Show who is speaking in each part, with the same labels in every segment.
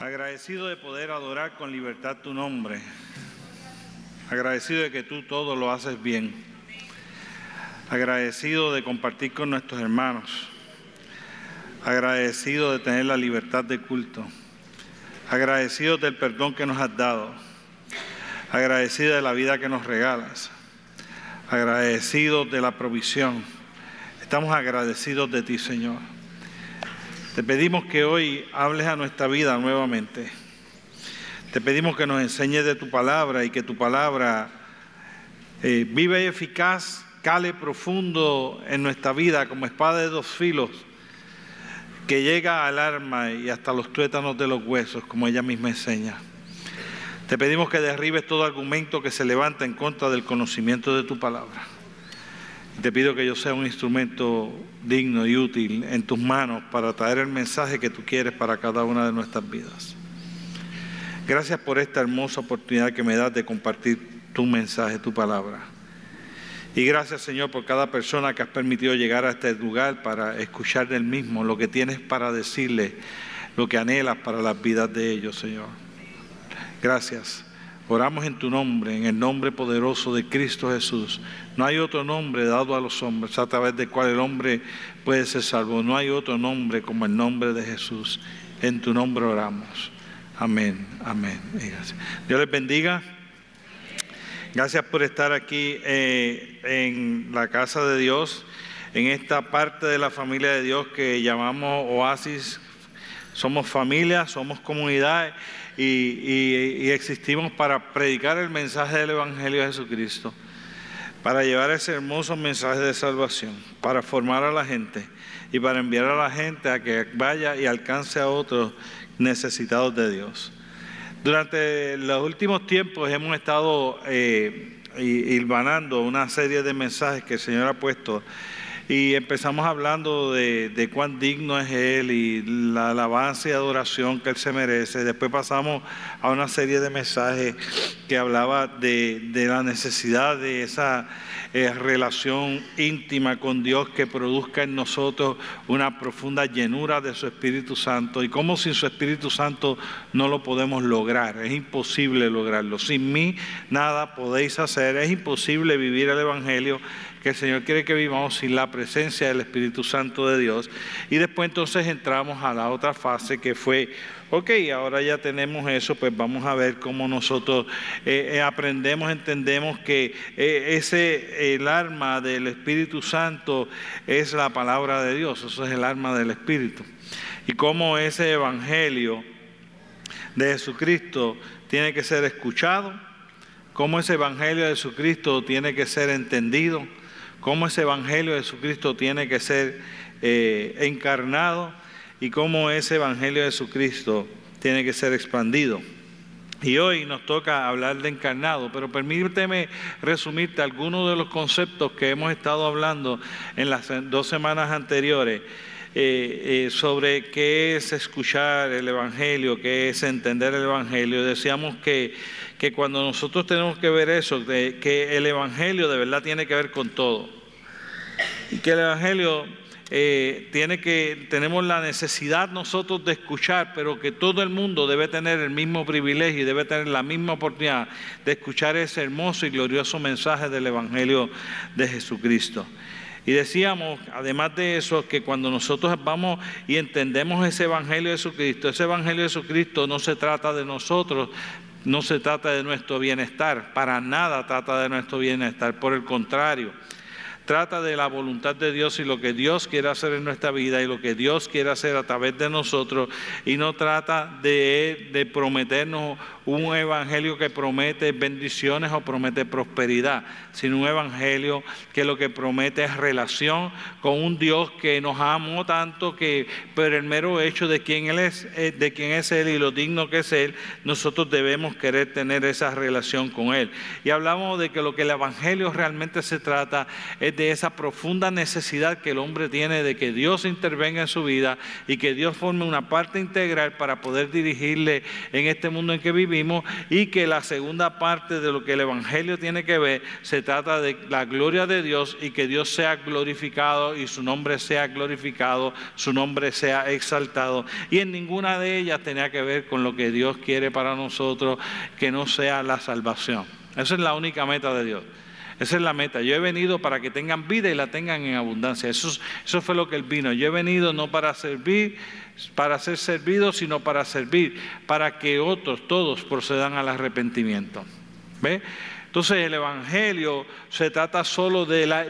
Speaker 1: Agradecido de poder adorar con libertad tu nombre. Agradecido de que tú todo lo haces bien. Agradecido de compartir con nuestros hermanos. Agradecido de tener la libertad de culto. Agradecido del perdón que nos has dado. Agradecido de la vida que nos regalas. Agradecido de la provisión. Estamos agradecidos de ti, Señor. Te pedimos que hoy hables a nuestra vida nuevamente. Te pedimos que nos enseñes de tu palabra y que tu palabra eh, viva y eficaz, cale profundo en nuestra vida como espada de dos filos, que llega al alma y hasta los tuétanos de los huesos, como ella misma enseña. Te pedimos que derribes todo argumento que se levanta en contra del conocimiento de tu palabra. Te pido que yo sea un instrumento digno y útil en tus manos para traer el mensaje que tú quieres para cada una de nuestras vidas. Gracias por esta hermosa oportunidad que me das de compartir tu mensaje, tu palabra. Y gracias Señor por cada persona que has permitido llegar a este lugar para escuchar del mismo lo que tienes para decirle, lo que anhelas para las vidas de ellos, Señor. Gracias. Oramos en tu nombre, en el nombre poderoso de Cristo Jesús. No hay otro nombre dado a los hombres a través del cual el hombre puede ser salvo. No hay otro nombre como el nombre de Jesús. En tu nombre oramos. Amén, amén. Dios les bendiga. Gracias por estar aquí eh, en la casa de Dios, en esta parte de la familia de Dios que llamamos Oasis. Somos familia, somos comunidad y, existimos para predicar el mensaje del Evangelio de Jesucristo, para llevar ese hermoso mensaje de salvación, para formar a la gente y para enviar a la gente a que vaya y alcance a otros necesitados de Dios. Durante los últimos tiempos hemos estado eh, hilvanando una serie de mensajes que el Señor ha puesto y empezamos hablando de, cuán digno es Él y la alabanza y adoración que Él se merece. Después pasamos a una serie de mensajes que hablaba de, la necesidad de esa eh, relación íntima con Dios que produzca en nosotros una profunda llenura de su Espíritu Santo y cómo sin su Espíritu Santo no lo podemos lograr. Es imposible lograrlo. Sin mí nada podéis hacer. Es imposible vivir el Evangelio que el Señor quiere que vivamos sin la presencia del Espíritu Santo de Dios. Y después entonces entramos a la otra fase que fue, ok, ahora ya tenemos eso, pues vamos a ver cómo nosotros eh, eh, aprendemos, entendemos que eh, ese, el arma del Espíritu Santo es la palabra de Dios, eso es el arma del Espíritu. Y cómo ese Evangelio de Jesucristo tiene que ser escuchado, cómo ese Evangelio de Jesucristo tiene que ser entendido, cómo ese Evangelio de Jesucristo tiene que ser eh, encarnado y cómo ese Evangelio de Jesucristo tiene que ser expandido. Y hoy nos toca hablar de encarnado, pero permíteme resumirte algunos de los conceptos que hemos estado hablando en las dos semanas anteriores. Eh, eh, sobre qué es escuchar el Evangelio, qué es entender el Evangelio. Decíamos que que cuando nosotros tenemos que ver eso, que el Evangelio de verdad tiene que ver con todo. Y que el Evangelio eh, tiene que, tenemos la necesidad nosotros de escuchar, pero que todo el mundo debe tener el mismo privilegio y debe tener la misma oportunidad de escuchar ese hermoso y glorioso mensaje del Evangelio de Jesucristo. Y decíamos, además de eso, que cuando nosotros vamos y entendemos ese Evangelio de Jesucristo, ese Evangelio de Jesucristo no se trata de nosotros, no se trata de nuestro bienestar, para nada trata de nuestro bienestar, por el contrario, trata de la voluntad de Dios y lo que Dios quiere hacer en nuestra vida y lo que Dios quiere hacer a través de nosotros y no trata de, prometernos un evangelio que promete bendiciones o promete prosperidad, sino un evangelio que lo que promete es relación con un Dios que nos amó tanto que por el mero hecho de quién él es, eh, de quién es él y lo digno que es él, nosotros debemos querer tener esa relación con él. Y hablamos de que lo que el evangelio realmente se trata es de esa profunda necesidad que el hombre tiene de que Dios intervenga en su vida y que Dios forme una parte integral para poder dirigirle en este mundo en que vivimos y que la segunda parte de lo que el Evangelio tiene que ver se trata de la gloria de Dios y que Dios sea glorificado y su nombre sea glorificado, su nombre sea exaltado. Y en ninguna de ellas tenía que ver con lo que Dios quiere para nosotros, que no sea la salvación. Esa es la única meta de Dios. Esa es la meta. Yo he venido para que tengan vida y la tengan en abundancia. Eso, fue lo que Él vino. Yo he venido no para servir, para ser servido, sino para servir, para que otros, todos, procedan al arrepentimiento. ¿Ve? Entonces el Evangelio se trata solo de, la,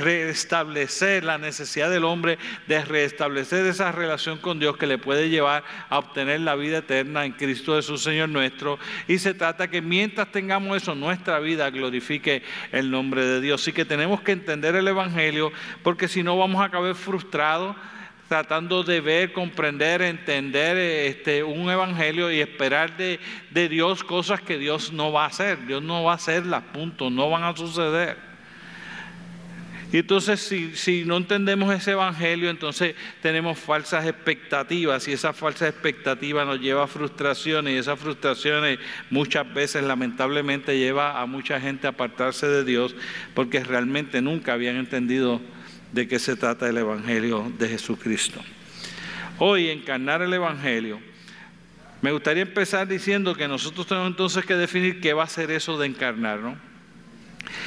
Speaker 1: restablecer la necesidad del hombre, de restablecer esa relación con Dios que le puede llevar a obtener la vida eterna en Cristo Jesús Señor nuestro. Y se trata que mientras tengamos eso, nuestra vida glorifique el nombre de Dios. Así que tenemos que entender el Evangelio porque si no vamos a acabar frustrados tratando de ver, comprender, entender este, un evangelio y esperar de, Dios cosas que Dios no va a hacer. Dios no va a hacerlas, punto, no van a suceder. Y entonces si, no entendemos ese evangelio, entonces tenemos falsas expectativas y esa falsa expectativa nos lleva a frustraciones y esas frustraciones muchas veces lamentablemente lleva a mucha gente a apartarse de Dios porque realmente nunca habían entendido de qué se trata el Evangelio de Jesucristo. Hoy, encarnar el Evangelio, me gustaría empezar diciendo que nosotros tenemos entonces que definir qué va a ser eso de encarnar, ¿no?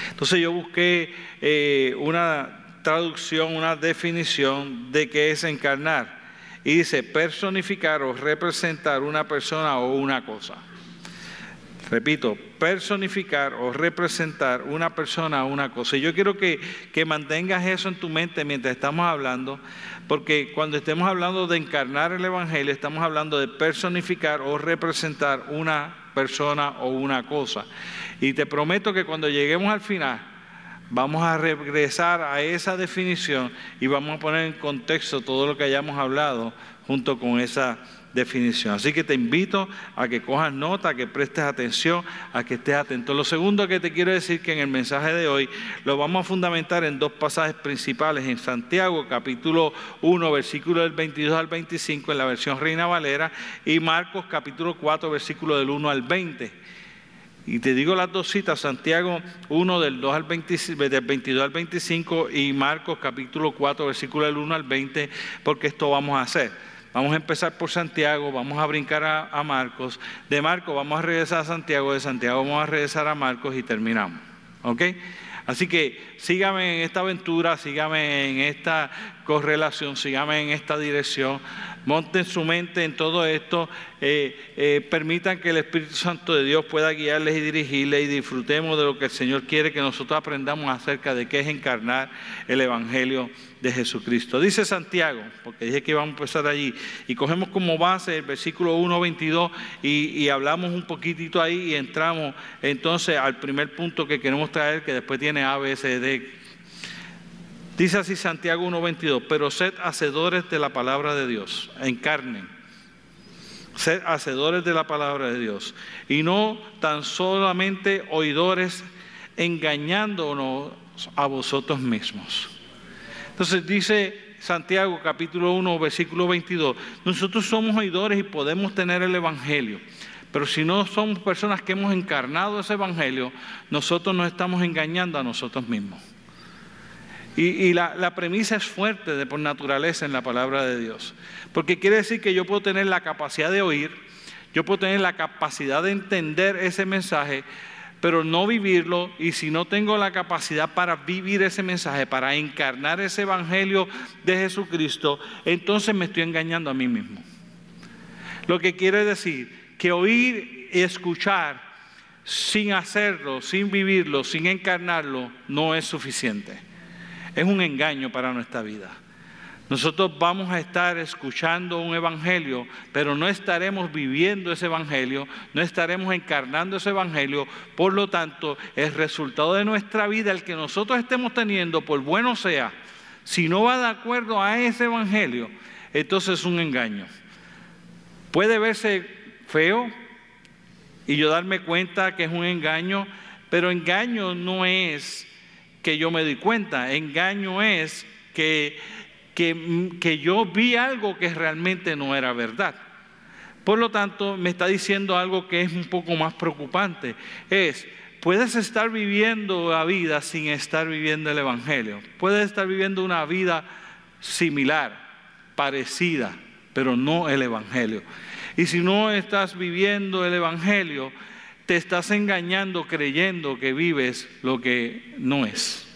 Speaker 1: Entonces yo busqué eh, una traducción, una definición de qué es encarnar. Y dice personificar o representar una persona o una cosa. Repito, personificar o representar una persona o una cosa. Y yo quiero que, que mantengas eso en tu mente mientras estamos hablando, porque cuando estemos hablando de encarnar el Evangelio, estamos hablando de personificar o representar una persona o una cosa. Y te prometo que cuando lleguemos al final, vamos a regresar a esa definición y vamos a poner en contexto todo lo que hayamos hablado junto con esa definición. Así que te invito a que cojas nota, a que prestes atención, a que estés atento. Lo segundo que te quiero decir que en el mensaje de hoy lo vamos a fundamentar en dos pasajes principales, en Santiago capítulo 1, versículo del 22 al 25 en la versión Reina Valera y Marcos capítulo 4, versículo del 1 al 20. Y te digo las dos citas, Santiago 1 del, 2 al del 22 al 25 y Marcos capítulo 4, versículo del 1 al 20, porque esto vamos a hacer. Vamos a empezar por Santiago, vamos a brincar a, Marcos. De Marcos vamos a regresar a Santiago, de Santiago vamos a regresar a Marcos y terminamos. ¿Ok? Así que sígame en esta aventura, sígame en esta correlación, sígame en esta dirección. Monten su mente en todo esto. Eh, eh, permitan que el Espíritu Santo de Dios pueda guiarles y dirigirles y disfrutemos de lo que el Señor quiere que nosotros aprendamos acerca de qué es encarnar el Evangelio de Jesucristo. Dice Santiago, porque dije que íbamos a empezar allí, y cogemos como base el versículo 1, 22 y, y hablamos un poquitito ahí y entramos entonces al primer punto que queremos traer, que después tiene A, B, C, D. Dice así Santiago 1.22, pero sed hacedores de la palabra de Dios, encarnen. Sed hacedores de la palabra de Dios y no tan solamente oidores engañándonos a vosotros mismos. Entonces dice Santiago capítulo 1 versículo 22, nosotros somos oidores y podemos tener el Evangelio, pero si no somos personas que hemos encarnado ese Evangelio, nosotros nos estamos engañando a nosotros mismos. Y, la, premisa es fuerte de por naturaleza en la palabra de Dios, porque quiere decir que yo puedo tener la capacidad de oír, yo puedo tener la capacidad de entender ese mensaje, pero no vivirlo, y si no tengo la capacidad para vivir ese mensaje, para encarnar ese evangelio de Jesucristo, entonces me estoy engañando a mí mismo. Lo que quiere decir que oír y escuchar sin hacerlo, sin vivirlo, sin encarnarlo, no es suficiente. Es un engaño para nuestra vida. Nosotros vamos a estar escuchando un evangelio, pero no estaremos viviendo ese evangelio, no estaremos encarnando ese evangelio. Por lo tanto, el resultado de nuestra vida, el que nosotros estemos teniendo, por bueno sea, si no va de acuerdo a ese evangelio, entonces es un engaño. Puede verse feo y yo darme cuenta que es un engaño, pero engaño no es que yo me di cuenta. Engaño es que, que, que yo vi algo que realmente no era verdad. Por lo tanto, me está diciendo algo que es un poco más preocupante. Es, puedes estar viviendo la vida sin estar viviendo el Evangelio. Puedes estar viviendo una vida similar, parecida, pero no el Evangelio. Y si no estás viviendo el Evangelio, te estás engañando creyendo que vives lo que no es.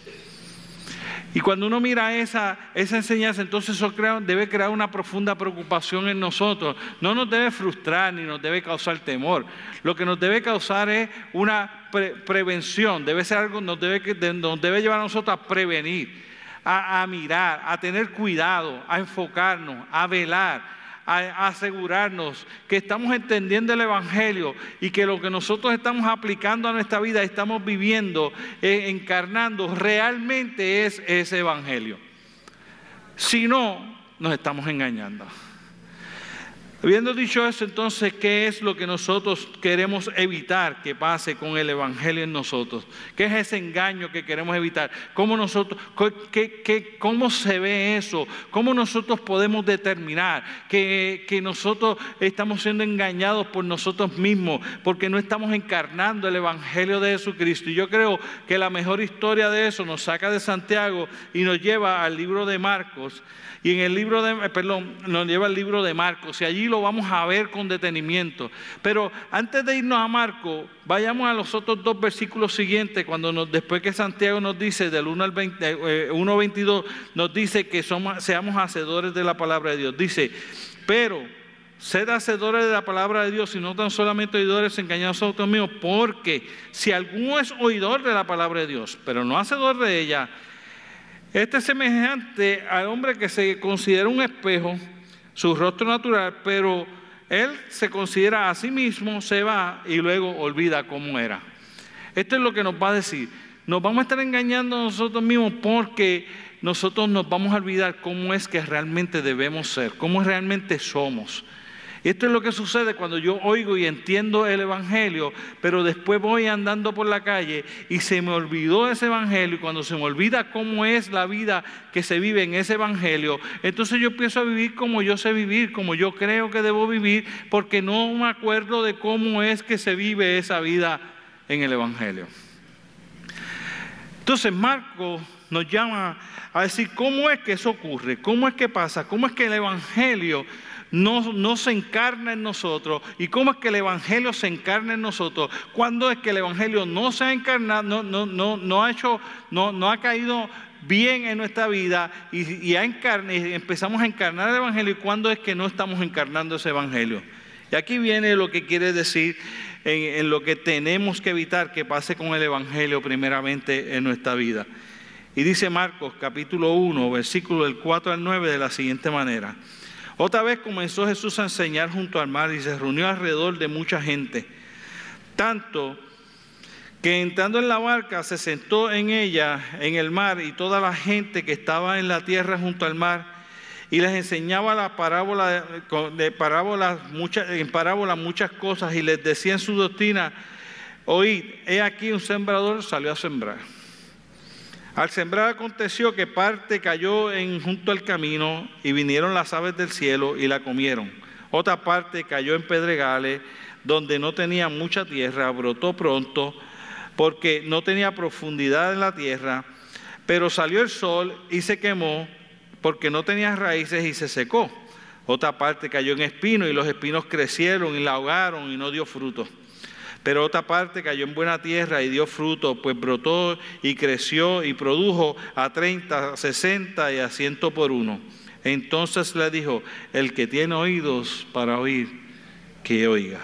Speaker 1: Y cuando uno mira esa, esa enseñanza, entonces eso debe crear una profunda preocupación en nosotros. No nos debe frustrar ni nos debe causar temor. Lo que nos debe causar es una prevención, debe ser algo nos debe, nos debe llevar a nosotros a prevenir, a, a mirar, a tener cuidado, a enfocarnos, a velar a, asegurarnos que estamos entendiendo el Evangelio y que lo que nosotros estamos aplicando a nuestra vida, estamos viviendo, eh, encarnando, realmente es ese Evangelio. Si no, nos estamos engañando. Habiendo dicho eso, entonces, ¿qué es lo que nosotros queremos evitar que pase con el Evangelio en nosotros? ¿Qué es ese engaño que queremos evitar? ¿Cómo, nosotros, qué, cómo se ve eso? ¿Cómo nosotros podemos determinar que, que nosotros estamos siendo engañados por nosotros mismos porque no estamos encarnando el Evangelio de Jesucristo? Y yo creo que la mejor historia de eso nos saca de Santiago y nos lleva al libro de Marcos. Y en el libro de, perdón, nos lleva al libro de Marcos y allí lo vamos a ver con detenimiento. Pero antes de irnos a Marcos, vayamos a los otros dos versículos siguientes, cuando nos, después que Santiago nos dice, del 1 al 20, 1 22, nos dice que somos, seamos hacedores de la palabra de Dios. Dice, pero sed hacedores de la palabra de Dios y no tan solamente oidores engañados a otros míos, porque si alguno es oidor de la palabra de Dios, pero no hacedor de ella, este es semejante al hombre que se considera un espejo, su rostro natural, pero él se considera a sí mismo, se va y luego olvida cómo era. Esto es lo que nos va a decir. Nos vamos a estar engañando nosotros mismos porque nosotros nos vamos a olvidar cómo es que realmente debemos ser, cómo realmente somos. Esto es lo que sucede cuando yo oigo y entiendo el Evangelio, pero después voy andando por la calle y se me olvidó ese Evangelio y cuando se me olvida cómo es la vida que se vive en ese Evangelio, entonces yo empiezo a vivir como yo sé vivir, como yo creo que debo vivir, porque no me acuerdo de cómo es que se vive esa vida en el Evangelio. Entonces Marco nos llama a decir cómo es que eso ocurre, cómo es que pasa, cómo es que el Evangelio no, se encarna en nosotros. ¿Y cómo es que el Evangelio se encarna en nosotros? ¿Cuándo es que el Evangelio no se ha encarnado, no, no, no, no ha hecho, no, no ha caído bien en nuestra vida y, y, empezamos a encarnar el Evangelio? ¿Y cuándo es que no estamos encarnando ese Evangelio? Y aquí viene lo que quiere decir en, en lo que tenemos que evitar que pase con el Evangelio primeramente en nuestra vida. Y dice Marcos capítulo 1, versículo del 4 al 9 de la siguiente manera. Otra vez comenzó Jesús a enseñar junto al mar y se reunió alrededor de mucha gente. Tanto que entrando en la barca se sentó en ella, en el mar, y toda la gente que estaba en la tierra junto al mar, y les enseñaba la parábola de, parábolas, muchas, en parábolas muchas cosas, y les decía en su doctrina, oíd, he aquí un sembrador salió a sembrar. Al sembrar aconteció que parte cayó en, junto al camino y vinieron las aves del cielo y la comieron. Otra parte cayó en pedregales donde no tenía mucha tierra, brotó pronto porque no tenía profundidad en la tierra, pero salió el sol y se quemó porque no tenía raíces y se secó. Otra parte cayó en espinos y los espinos crecieron y la ahogaron y no dio fruto. Pero otra parte cayó en buena tierra y dio fruto, pues brotó y creció y produjo a 30, a 60 y a 100 por uno. Entonces le dijo, el que tiene oídos para oír, que oiga.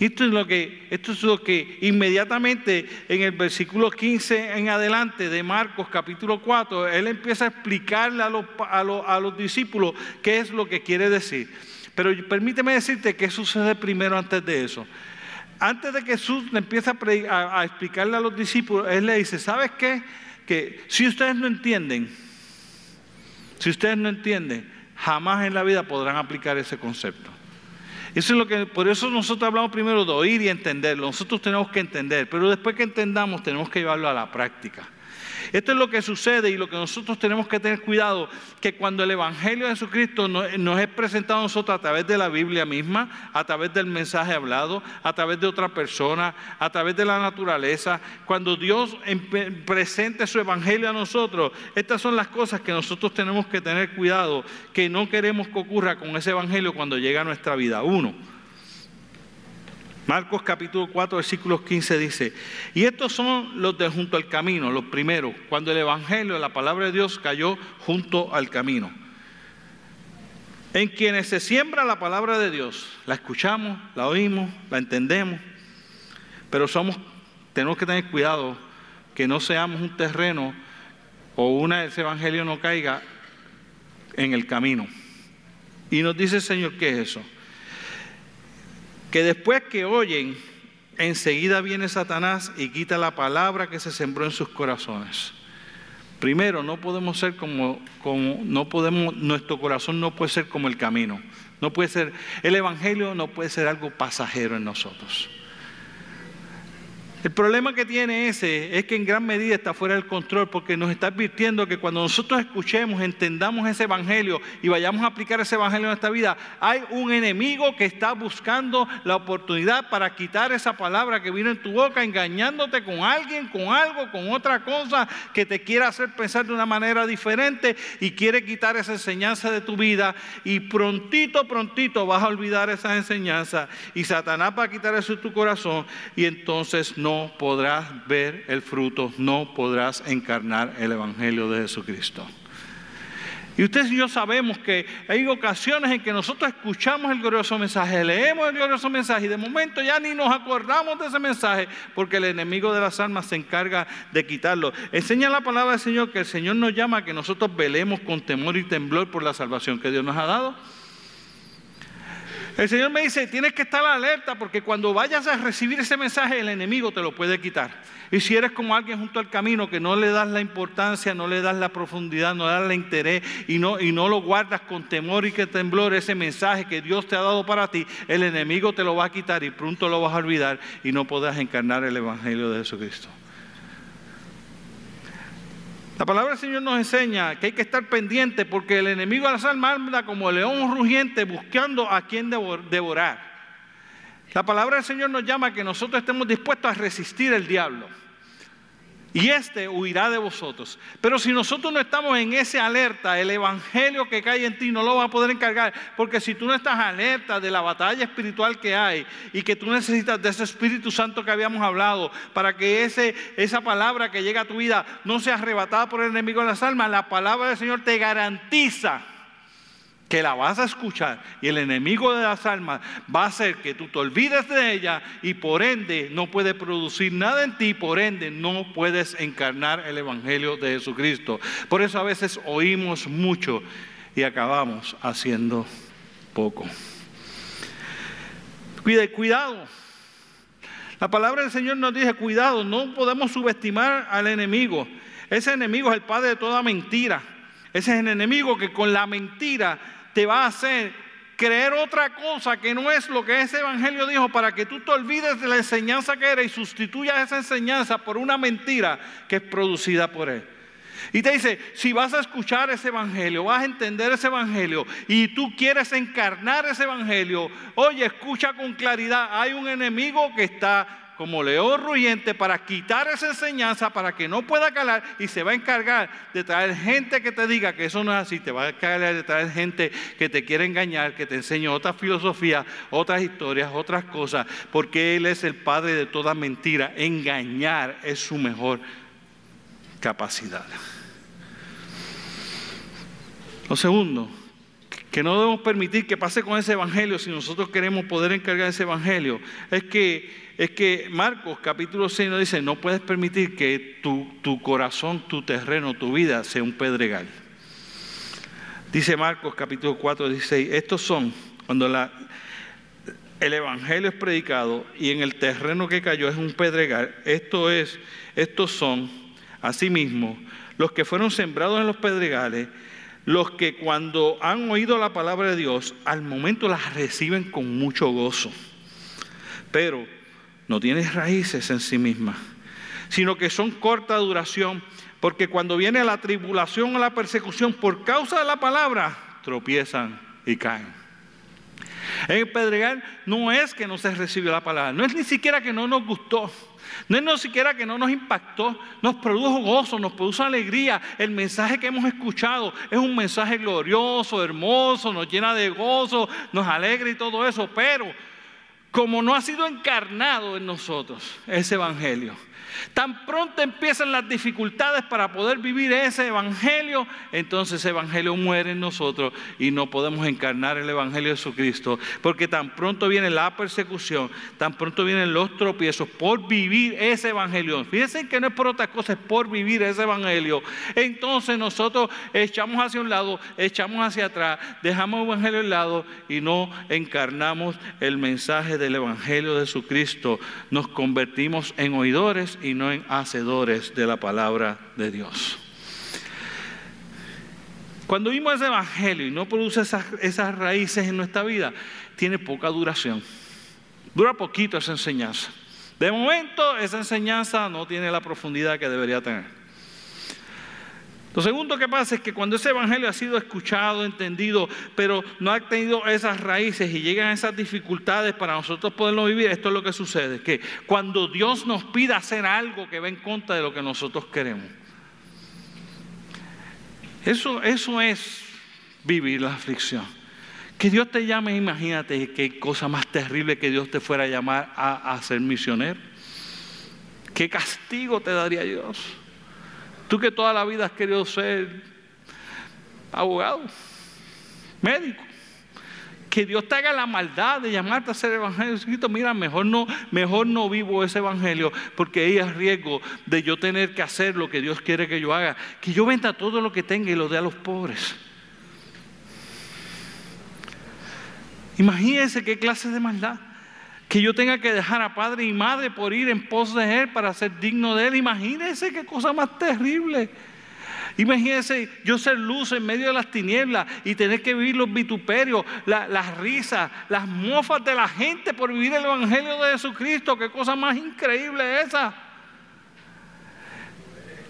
Speaker 1: Esto es, lo que, esto es lo que inmediatamente en el versículo 15 en adelante de Marcos capítulo 4, él empieza a explicarle a los, a los, a los discípulos qué es lo que quiere decir. Pero permíteme decirte qué sucede primero antes de eso. Antes de que Jesús le empiece a, explicarle a los discípulos, Él le dice, ¿sabes qué? Que si ustedes no entienden, si ustedes no entienden, jamás en la vida podrán aplicar ese concepto. Eso es lo que, por eso nosotros hablamos primero de oír y entenderlo. Nosotros tenemos que entender, pero después que entendamos tenemos que llevarlo a la práctica. Esto es lo que sucede y lo que nosotros tenemos que tener cuidado, que cuando el Evangelio de Jesucristo nos, es presentado a nosotros a través de la Biblia misma, a través del mensaje hablado, a través de otra persona, a través de la naturaleza, cuando Dios presente su Evangelio a nosotros, estas son las cosas que nosotros tenemos que tener cuidado, que no queremos que ocurra con ese Evangelio cuando llega a nuestra vida. Uno, Marcos capítulo 4, versículos 15 dice, y estos son los de junto al camino, los primeros, cuando el Evangelio, la palabra de Dios cayó junto al camino. En quienes se siembra la palabra de Dios, la escuchamos, la oímos, la entendemos, pero somos, tenemos que tener cuidado que no seamos un terreno o una ese evangelio no caiga en el camino. Y nos dice el Señor, ¿qué es eso? Que después que oyen, enseguida viene Satanás y quita la palabra que se sembró en sus corazones. Primero, no podemos ser como, como, no podemos, nuestro corazón no puede ser como el camino. No puede ser, el Evangelio no puede ser algo pasajero en nosotros. El problema que tiene ese es que en gran medida está fuera del control porque nos está advirtiendo que cuando nosotros escuchemos, entendamos ese evangelio y vayamos a aplicar ese evangelio en nuestra vida, hay un enemigo que está buscando la oportunidad para quitar esa palabra que vino en tu boca, engañándote con alguien, con algo, con otra cosa que te quiera hacer pensar de una manera diferente y quiere quitar esa enseñanza de tu vida. Y prontito, prontito vas a olvidar esa enseñanza y Satanás va a quitar eso de tu corazón y entonces no no podrás ver el fruto, no podrás encarnar el Evangelio de Jesucristo. Y ustedes y yo sabemos que hay ocasiones en que nosotros escuchamos el glorioso mensaje, leemos el glorioso mensaje y de momento ya ni nos acordamos de ese mensaje porque el enemigo de las almas se encarga de quitarlo. Enseña la palabra del Señor que el Señor nos llama a que nosotros velemos con temor y temblor por la salvación que Dios nos ha dado. El Señor me dice, tienes que estar alerta porque cuando vayas a recibir ese mensaje el enemigo te lo puede quitar. Y si eres como alguien junto al camino que no le das la importancia, no le das la profundidad, no le das el interés y no, y no lo guardas con temor y que temblor ese mensaje que Dios te ha dado para ti, el enemigo te lo va a quitar y pronto lo vas a olvidar y no podrás encarnar el Evangelio de Jesucristo. La palabra del Señor nos enseña que hay que estar pendiente porque el enemigo de las almas anda como león rugiente buscando a quien devorar. La palabra del Señor nos llama a que nosotros estemos dispuestos a resistir al diablo y éste huirá de vosotros. Pero si nosotros no estamos en ese alerta, el evangelio que cae en ti no lo va a poder encargar, porque si tú no estás alerta de la batalla espiritual que hay y que tú necesitas de ese Espíritu Santo que habíamos hablado para que ese, esa palabra que llega a tu vida no sea arrebatada por el enemigo de las almas, la palabra del Señor te garantiza que la vas a escuchar y el enemigo de las almas va a hacer que tú te olvides de ella y por ende no puede producir nada en ti, por ende no puedes encarnar el Evangelio de Jesucristo. Por eso a veces oímos mucho y acabamos haciendo poco. Cuidado. La palabra del Señor nos dice, cuidado, no podemos subestimar al enemigo. Ese enemigo es el padre de toda mentira. Ese es el enemigo que con la mentira te va a hacer creer otra cosa que no es lo que ese evangelio dijo para que tú te olvides de la enseñanza que era y sustituyas esa enseñanza por una mentira que es producida por él. Y te dice, si vas a escuchar ese evangelio, vas a entender ese evangelio y tú quieres encarnar ese evangelio, oye, escucha con claridad, hay un enemigo que está como león ruyente para quitar esa enseñanza, para que no pueda calar y se va a encargar de traer gente que te diga que eso no es así, te va a encargar de traer gente que te quiere engañar, que te enseñe otras filosofías, otras historias, otras cosas, porque Él es el padre de toda mentira. Engañar es su mejor capacidad. Lo segundo, que no debemos permitir que pase con ese evangelio si nosotros queremos poder encargar ese evangelio, es que es que Marcos capítulo 6 nos dice, no puedes permitir que tu, tu corazón, tu terreno, tu vida sea un pedregal. Dice Marcos capítulo 4, 16, estos son, cuando la, el evangelio es predicado y en el terreno que cayó es un pedregal, esto es, estos son, asimismo, los que fueron sembrados en los pedregales, los que cuando han oído la palabra de Dios, al momento las reciben con mucho gozo. Pero no tiene raíces en sí misma, sino que son corta duración, Porque cuando viene la tribulación o la persecución por causa de la palabra, tropiezan y caen. En Pedregal no es que no se recibió la palabra, no es ni siquiera que no nos gustó, no es ni siquiera que no nos impactó, nos produjo gozo, nos produjo alegría. El mensaje que hemos escuchado es un mensaje glorioso, hermoso, nos llena de gozo, nos alegra y todo eso, pero como no ha sido encarnado en nosotros ese evangelio, Tan pronto empiezan las dificultades para poder vivir ese evangelio, entonces ese evangelio muere en nosotros y no podemos encarnar el evangelio de Jesucristo, porque tan pronto viene la persecución, tan pronto vienen los tropiezos por vivir ese evangelio. Fíjense que no es por otra cosa, es por vivir ese evangelio. Entonces nosotros echamos hacia un lado, echamos hacia atrás, dejamos el evangelio al lado y no encarnamos el mensaje del evangelio de Jesucristo. Nos convertimos en oidores y no en hacedores de la palabra de Dios. Cuando vimos ese evangelio y no produce esas, esas raíces en nuestra vida, tiene poca duración. Dura poquito esa enseñanza. De momento, esa enseñanza no tiene la profundidad que debería tener. Lo segundo que pasa es que cuando ese evangelio ha sido escuchado, entendido, pero no ha tenido esas raíces y llegan esas dificultades para nosotros poderlo vivir, esto es lo que sucede, que cuando Dios nos pida hacer algo que va en contra de lo que nosotros queremos. Eso, eso es vivir la aflicción. Que Dios te llame, imagínate qué cosa más terrible que Dios te fuera a llamar a, a ser misionero. ¿Qué castigo te daría Dios? Tú que toda la vida has querido ser abogado, médico. Que Dios te haga la maldad de llamarte a ser evangelio. Mira, mejor no, mejor no vivo ese evangelio porque ahí es riesgo de yo tener que hacer lo que Dios quiere que yo haga. Que yo venda todo lo que tenga y lo dé a los pobres. Imagínense qué clase de maldad que yo tenga que dejar a padre y madre por ir en pos de Él para ser digno de Él. Imagínense qué cosa más terrible. Imagínense yo ser luz en medio de las tinieblas y tener que vivir los vituperios, las risas, las mofas de la gente por vivir el Evangelio de Jesucristo. Qué cosa más increíble esa.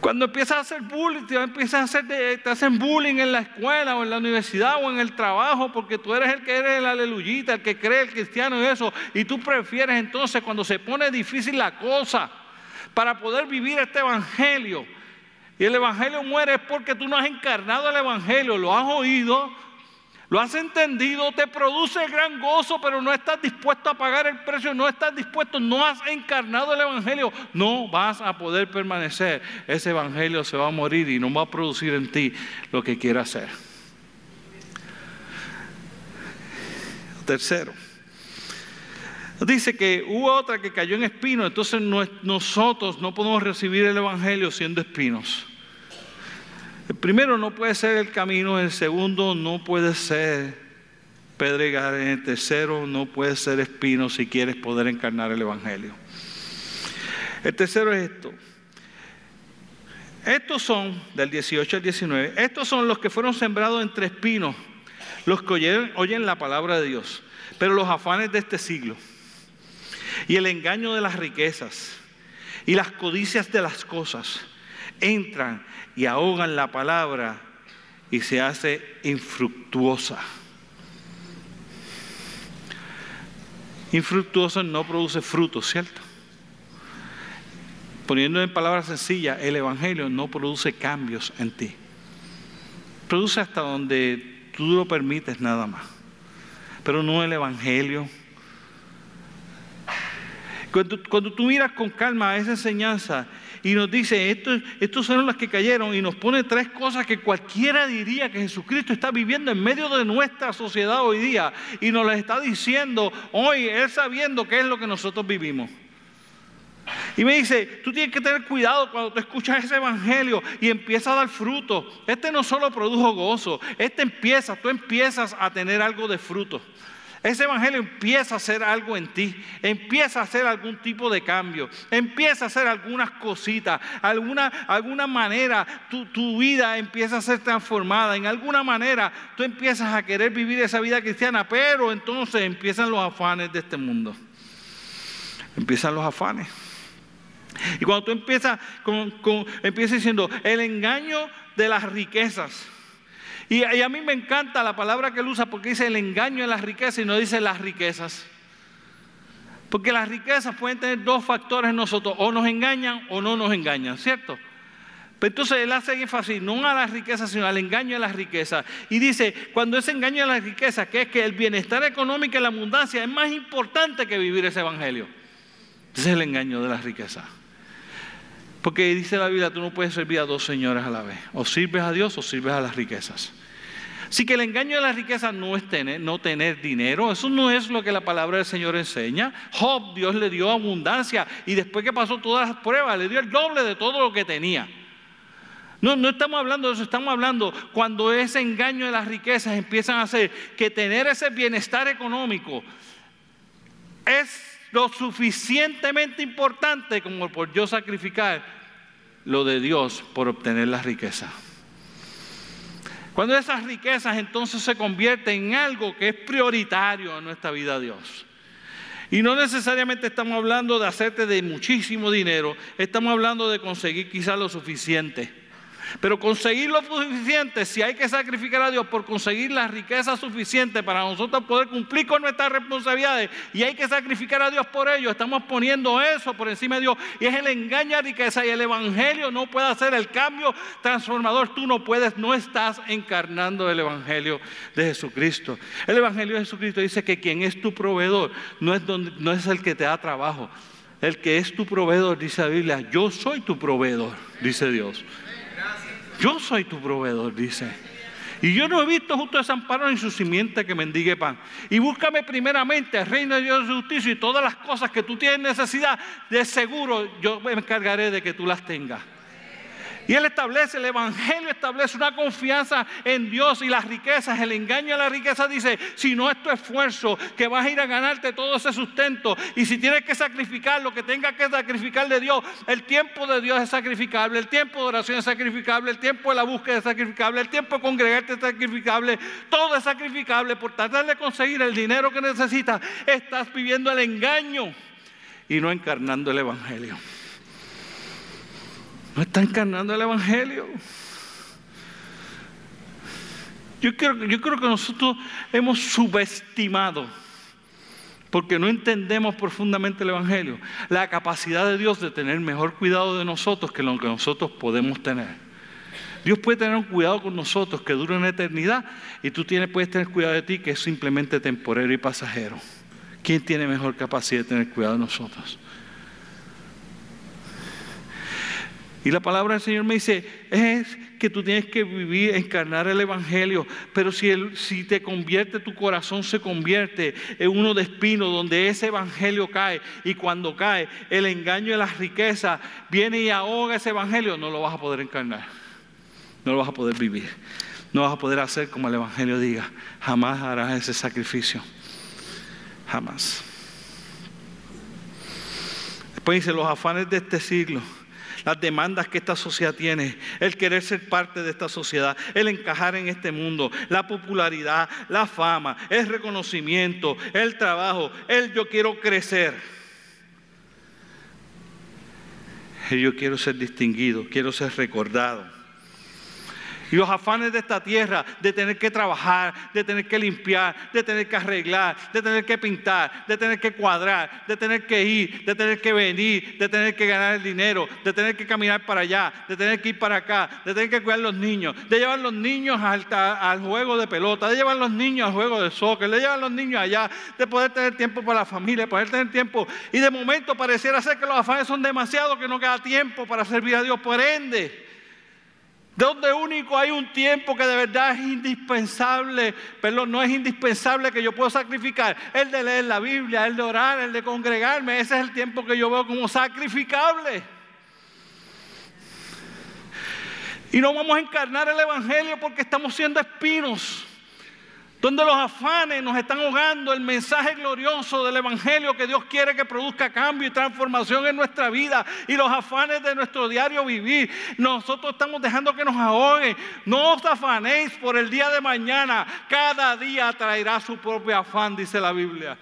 Speaker 1: Cuando empiezas a hacer bullying, te, empiezas a hacer, te hacen bullying en la escuela o en la universidad o en el trabajo porque tú eres el que eres el aleluyita, el que cree el cristiano y eso. Y tú prefieres entonces cuando se pone difícil la cosa para poder vivir este evangelio. Y el evangelio muere es porque tú no has encarnado el evangelio, lo has oído, lo has entendido, te produce gran gozo, pero no estás dispuesto a pagar el precio, no estás dispuesto, no has encarnado el Evangelio, no vas a poder permanecer. Ese Evangelio se va a morir y no va a producir en ti lo que quiera hacer. Tercero, dice que hubo otra que cayó en espinos, entonces nosotros no podemos recibir el Evangelio siendo espinos. El primero no puede ser el camino, el segundo no puede ser pedregar, el tercero no puede ser espino si quieres poder encarnar el Evangelio. El tercero es esto. Estos son, del 18 al 19, estos son los que fueron sembrados entre espinos, los que oyen, oyen la palabra de Dios, pero los afanes de este siglo y el engaño de las riquezas y las codicias de las cosas entran y ahogan la palabra y se hace infructuosa. Infructuosa no produce frutos, ¿cierto? Poniendo en palabras sencillas, el Evangelio no produce cambios en ti. Produce hasta donde tú lo permites nada más. Pero no el Evangelio. Cuando, cuando tú miras con calma esa enseñanza y nos dice, estos, estos son los que cayeron y nos pone tres cosas que cualquiera diría que Jesucristo está viviendo en medio de nuestra sociedad hoy día y nos las está diciendo hoy, Él sabiendo qué es lo que nosotros vivimos. Y me dice, tú tienes que tener cuidado cuando tú escuchas ese evangelio y empieza a dar fruto. Este no solo produjo gozo, este empieza, tú empiezas a tener algo de fruto. Ese evangelio empieza a hacer algo en ti, empieza a hacer algún tipo de cambio, empieza a hacer algunas cositas, alguna, alguna manera tu, tu, vida empieza a ser transformada, en alguna manera tú empiezas a querer vivir esa vida cristiana, pero entonces empiezan los afanes de este mundo. Empiezan los afanes. Y cuando tú empiezas, con, empiezas diciendo el engaño de las riquezas. Y, a mí me encanta la palabra que él usa porque dice el engaño de las riquezas y no dice las riquezas. Porque las riquezas pueden tener dos factores en nosotros, o nos engañan o no nos engañan, ¿cierto? Pero entonces él hace énfasis no a las riquezas, sino al engaño de las riquezas. Y dice, cuando ese engaño de las riquezas, que es que el bienestar económico y la abundancia es más importante que vivir ese evangelio. Ese es el engaño de las riquezas. Porque dice la Biblia, tú no puedes servir a dos señores a la vez. O sirves a Dios o sirves a las riquezas. Así que el engaño de la riqueza no es tener, no tener dinero, eso no es lo que la palabra del Señor enseña. Job, Dios le dio abundancia y después que pasó todas las pruebas, le dio el doble de todo lo que tenía. No, no estamos hablando de eso, estamos hablando cuando ese engaño de las riquezas empiezan a hacer que tener ese bienestar económico es lo suficientemente importante como por yo sacrificar lo de Dios por obtener la riqueza. Cuando esas riquezas entonces se convierten en algo que es prioritario en nuestra vida Dios. Y no necesariamente estamos hablando de hacerte de muchísimo dinero, estamos hablando de conseguir quizás lo suficiente. Pero conseguir lo suficiente, si hay que sacrificar a Dios por conseguir la riqueza suficiente para nosotros poder cumplir con nuestras responsabilidades y hay que sacrificar a Dios por ello, estamos poniendo eso por encima de Dios y es el engaño a riqueza y el Evangelio no puede hacer el cambio transformador. Tú no puedes, no estás encarnando el Evangelio de Jesucristo. El Evangelio de Jesucristo dice que quien es tu proveedor no es, no es el que te da trabajo. El que es tu proveedor, dice la Biblia, yo soy tu proveedor, dice Dios. Yo soy tu proveedor, dice. Y yo no he visto justo desamparado en su simiente que mendigue pan. Y búscame primeramente el reino de Dios de justicia y todas las cosas que tú tienes necesidad, de seguro yo me encargaré de que tú las tengas. Y Él establece, el Evangelio establece una confianza en Dios y las riquezas. El engaño a la riqueza dice, si no es tu esfuerzo, que vas a ir a ganarte todo ese sustento. Y si tienes que sacrificar lo que tengas que sacrificar de Dios, el tiempo de Dios es sacrificable, el tiempo de oración es sacrificable, el tiempo de la búsqueda es sacrificable, el tiempo de congregarte es sacrificable, todo es sacrificable. Por tratar de conseguir el dinero que necesitas, estás viviendo el engaño y no encarnando el Evangelio. No está encarnando el Evangelio. Yo creo, yo creo que nosotros hemos subestimado, porque no entendemos profundamente el Evangelio, la capacidad de Dios de tener mejor cuidado de nosotros que lo que nosotros podemos tener. Dios puede tener un cuidado con nosotros que dura una eternidad y tú tienes, puedes tener cuidado de ti que es simplemente temporero y pasajero. ¿Quién tiene mejor capacidad de tener cuidado de nosotros? Y la palabra del Señor me dice, es que tú tienes que vivir, encarnar el Evangelio, pero si, si te convierte, tu corazón se convierte en uno de espino donde ese Evangelio cae y cuando cae el engaño de las riquezas viene y ahoga ese Evangelio, no lo vas a poder encarnar, no lo vas a poder vivir, no vas a poder hacer como el Evangelio diga, jamás harás ese sacrificio, jamás. Después dice, los afanes de este siglo las demandas que esta sociedad tiene, el querer ser parte de esta sociedad, el encajar en este mundo, la popularidad, la fama, el reconocimiento, el trabajo, el yo quiero crecer. yo quiero ser distinguido, quiero ser recordado. Y los afanes de esta tierra, de tener que trabajar, de tener que limpiar, de tener que arreglar, de tener que pintar, de tener que cuadrar, de tener que ir, de tener que venir, de tener que ganar el dinero, de tener que caminar para allá, de tener que ir para acá, de tener que cuidar a los niños, de llevar a los niños al, al juego de pelota, de llevar a los niños al juego de soccer, de llevar a los niños allá, de poder tener tiempo para la familia, de poder tener tiempo. Y de momento pareciera ser que los afanes son demasiados, que no queda tiempo para servir a Dios. Por ende, donde único hay un tiempo que de verdad es indispensable, pero no es indispensable que yo pueda sacrificar, el de leer la Biblia, el de orar, el de congregarme, ese es el tiempo que yo veo como sacrificable. Y no vamos a encarnar el Evangelio porque estamos siendo espinos donde los afanes nos están ahogando el mensaje glorioso del Evangelio que Dios quiere que produzca cambio y transformación en nuestra vida y los afanes de nuestro diario vivir. Nosotros estamos dejando que nos ahogue. No os afanéis por el día de mañana. Cada día traerá su propio afán, dice la Biblia.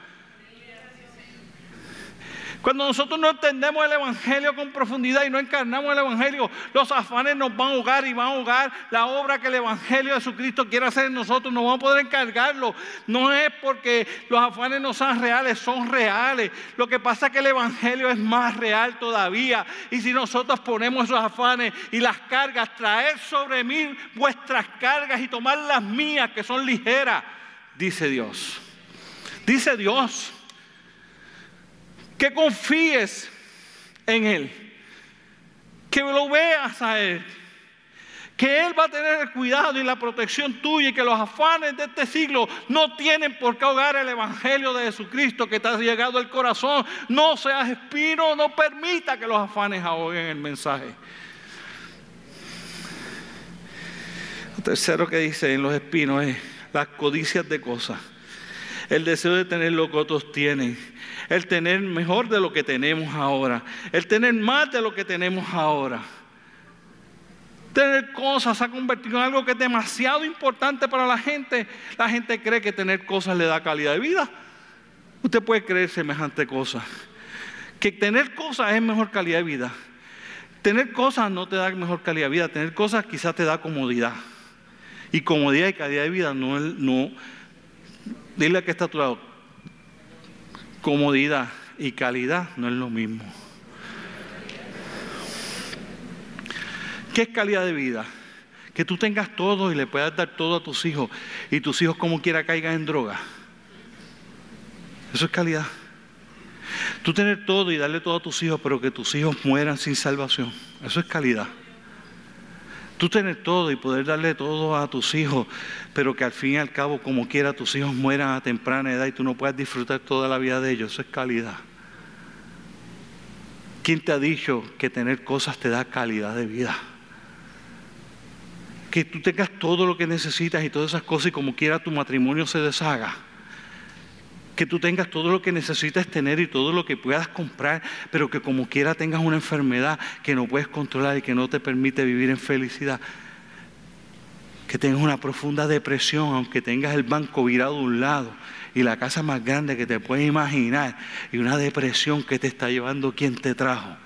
Speaker 1: Cuando nosotros no entendemos el Evangelio con profundidad y no encarnamos el Evangelio, los afanes nos van a ahogar y van a ahogar la obra que el Evangelio de Jesucristo quiere hacer en nosotros. No vamos a poder encargarlo. No es porque los afanes no sean reales, son reales. Lo que pasa es que el Evangelio es más real todavía. Y si nosotros ponemos esos afanes y las cargas, traer sobre mí vuestras cargas y tomar las mías que son ligeras, dice Dios. Dice Dios que confíes en Él, que lo veas a Él, que Él va a tener el cuidado y la protección tuya y que los afanes de este siglo no tienen por qué ahogar el Evangelio de Jesucristo que te ha llegado al corazón. No seas espino, no permita que los afanes ahoguen el mensaje. Lo tercero que dice en los espinos es las codicias de cosas. El deseo de tener lo que otros tienen el tener mejor de lo que tenemos ahora, el tener más de lo que tenemos ahora. Tener cosas se ha convertido en algo que es demasiado importante para la gente. La gente cree que tener cosas le da calidad de vida. Usted puede creer semejante cosa. Que tener cosas es mejor calidad de vida. Tener cosas no te da mejor calidad de vida. Tener cosas quizás te da comodidad. Y comodidad y calidad de vida no, no dile que está a tu lado, comodidad y calidad no es lo mismo. ¿Qué es calidad de vida? Que tú tengas todo y le puedas dar todo a tus hijos y tus hijos como quiera caigan en droga. Eso es calidad. Tú tener todo y darle todo a tus hijos, pero que tus hijos mueran sin salvación. Eso es calidad. Tú tener todo y poder darle todo a tus hijos, pero que al fin y al cabo, como quiera, tus hijos mueran a temprana edad y tú no puedas disfrutar toda la vida de ellos, eso es calidad. ¿Quién te ha dicho que tener cosas te da calidad de vida? Que tú tengas todo lo que necesitas y todas esas cosas y como quiera tu matrimonio se deshaga que tú tengas todo lo que necesitas tener y todo lo que puedas comprar, pero que como quiera tengas una enfermedad que no puedes controlar y que no te permite vivir en felicidad. Que tengas una profunda depresión, aunque tengas el banco virado de un lado y la casa más grande que te puedes imaginar y una depresión que te está llevando quien te trajo.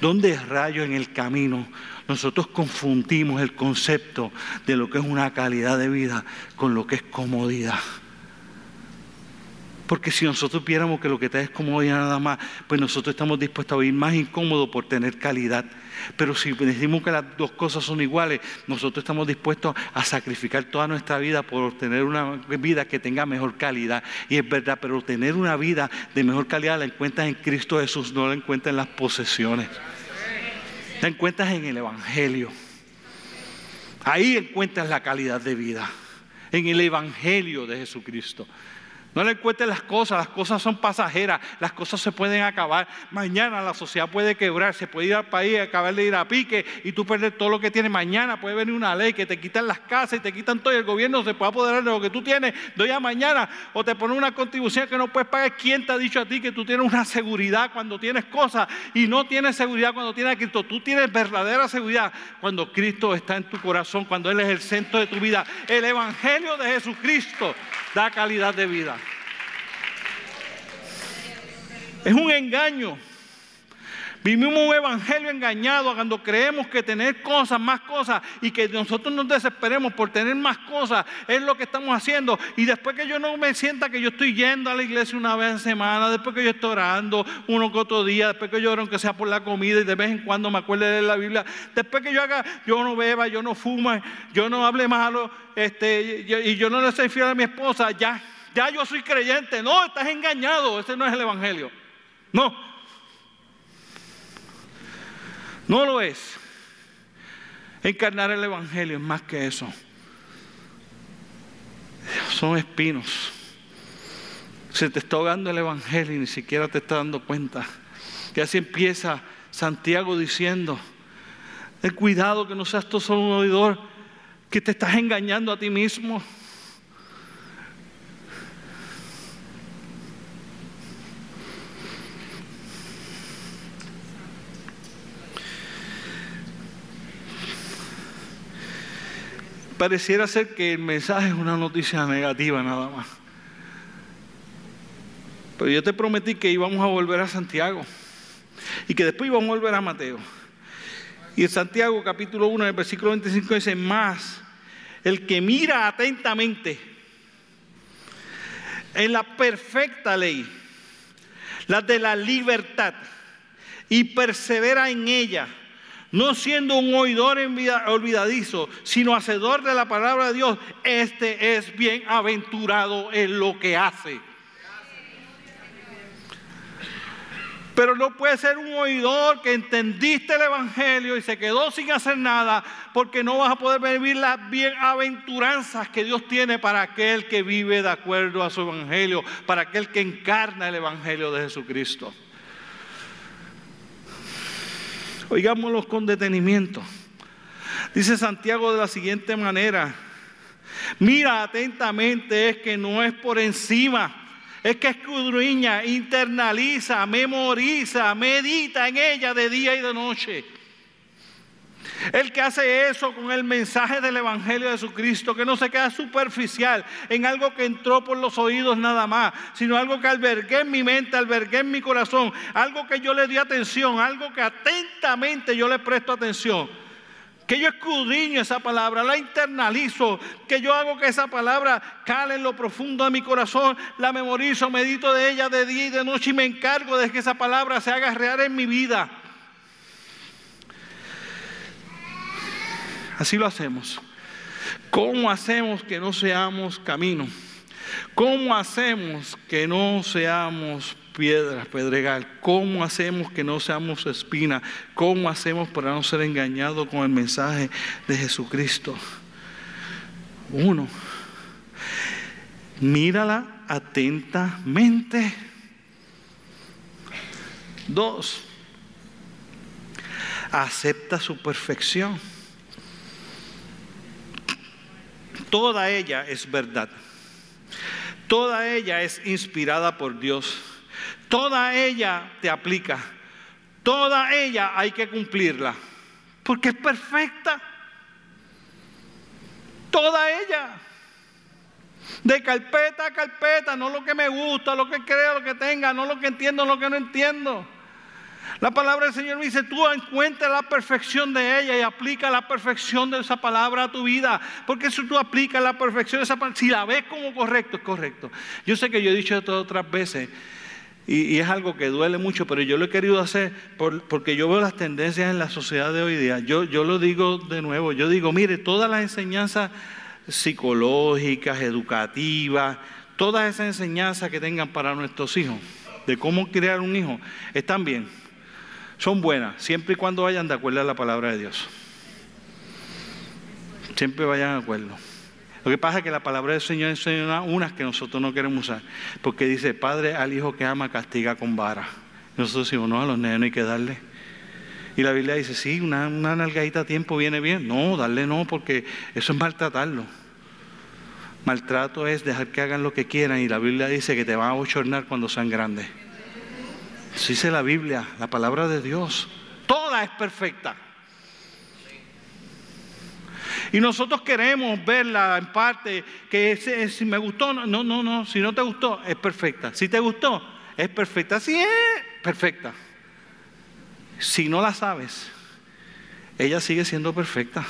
Speaker 1: ¿Dónde rayo en el camino nosotros confundimos el concepto de lo que es una calidad de vida con lo que es comodidad. Porque si nosotros viéramos que lo que te es comodidad nada más, pues nosotros estamos dispuestos a vivir más incómodos por tener calidad. Pero si decimos que las dos cosas son iguales, nosotros estamos dispuestos a sacrificar toda nuestra vida por tener una vida que tenga mejor calidad. Y es verdad, pero tener una vida de mejor calidad la encuentras en Cristo Jesús, no la encuentras en las posesiones. Te encuentras en el Evangelio. Ahí encuentras la calidad de vida. En el Evangelio de Jesucristo. No le encuentres las cosas, las cosas son pasajeras, las cosas se pueden acabar. Mañana la sociedad puede quebrar, se puede ir al país, acabar de ir a pique y tú perder todo lo que tienes. Mañana puede venir una ley que te quitan las casas y te quitan todo y el gobierno se puede apoderar de lo que tú tienes de a mañana o te pone una contribución que no puedes pagar. ¿Quién te ha dicho a ti que tú tienes una seguridad cuando tienes cosas y no tienes seguridad cuando tienes a Cristo? Tú tienes verdadera seguridad cuando Cristo está en tu corazón, cuando Él es el centro de tu vida. El Evangelio de Jesucristo da calidad de vida. Es un engaño. Vivimos un evangelio engañado cuando creemos que tener cosas, más cosas, y que nosotros nos desesperemos por tener más cosas, es lo que estamos haciendo. Y después que yo no me sienta que yo estoy yendo a la iglesia una vez a semana, después que yo estoy orando uno que otro día, después que yo oro aunque sea por la comida y de vez en cuando me acuerde de la Biblia, después que yo haga, yo no beba, yo no fuma, yo no hable malo, este, y yo no le soy fiel a mi esposa, ya, ya yo soy creyente. No, estás engañado, ese no es el evangelio. No. No lo es. Encarnar el Evangelio es más que eso. Son espinos. Se te está ahogando el Evangelio y ni siquiera te está dando cuenta. Que así empieza Santiago diciendo, el cuidado que no seas tú solo un oidor, que te estás engañando a ti mismo. Pareciera ser que el mensaje es una noticia negativa nada más. Pero yo te prometí que íbamos a volver a Santiago y que después íbamos a volver a Mateo. Y en Santiago capítulo 1, en el versículo 25 dice, más el que mira atentamente en la perfecta ley, la de la libertad, y persevera en ella, no siendo un oidor olvidadizo, sino hacedor de la palabra de Dios, este es bienaventurado en lo que hace. Pero no puede ser un oidor que entendiste el Evangelio y se quedó sin hacer nada porque no vas a poder vivir las bienaventuranzas que Dios tiene para aquel que vive de acuerdo a su Evangelio, para aquel que encarna el Evangelio de Jesucristo. Oigámoslos con detenimiento. Dice Santiago de la siguiente manera, mira atentamente, es que no es por encima es que escudriña, internaliza, memoriza, medita en ella de día y de noche. El que hace eso con el mensaje del Evangelio de Jesucristo, que no se queda superficial en algo que entró por los oídos nada más, sino algo que albergué en mi mente, albergué en mi corazón, algo que yo le di atención, algo que atentamente yo le presto atención que yo escudriño esa palabra, la internalizo, que yo hago que esa palabra cale en lo profundo de mi corazón, la memorizo, medito de ella de día y de noche y me encargo de que esa palabra se haga real en mi vida. Así lo hacemos. ¿Cómo hacemos que no seamos camino? ¿Cómo hacemos que no seamos piedras, pedregal. ¿Cómo hacemos que no seamos espina? ¿Cómo hacemos para no ser engañados con el mensaje de Jesucristo? Uno, mírala atentamente. Dos, acepta su perfección. Toda ella es verdad. Toda ella es inspirada por Dios. Toda ella te aplica. Toda ella hay que cumplirla. Porque es perfecta. Toda ella. De carpeta a carpeta, no lo que me gusta, lo que creo, lo que tenga, no lo que entiendo, lo que no entiendo. La palabra del Señor me dice, tú encuentra la perfección de ella y aplica la perfección de esa palabra a tu vida. Porque si tú aplicas la perfección de esa palabra, si la ves como correcto, es correcto. Yo sé que yo he dicho esto otras veces, y, es algo que duele mucho, pero yo lo he querido hacer porque yo veo las tendencias en la sociedad de hoy día. Yo, yo lo digo de nuevo, yo digo, mire, todas las enseñanzas psicológicas, educativas, todas esas enseñanzas que tengan para nuestros hijos, de cómo crear un hijo, están bien, son buenas, siempre y cuando vayan de acuerdo a la palabra de Dios. Siempre vayan de acuerdo. Lo que pasa es que la palabra del Señor enseña unas que nosotros no queremos usar, porque dice, Padre al hijo que ama castiga con vara. nosotros decimos, no, a los niños no hay que darle. Y la Biblia dice, sí, una, una nalgadita a tiempo viene bien. No, darle no, porque eso es maltratarlo. Maltrato es dejar que hagan lo que quieran y la Biblia dice que te van a bochornar cuando sean grandes. Eso dice la Biblia, la palabra de Dios. Toda es perfecta. Y nosotros queremos verla en parte, que si me gustó, no, no, no, si no te gustó, es perfecta. Si te gustó, es perfecta. Si es perfecta. Si no la sabes, ella sigue siendo perfecta.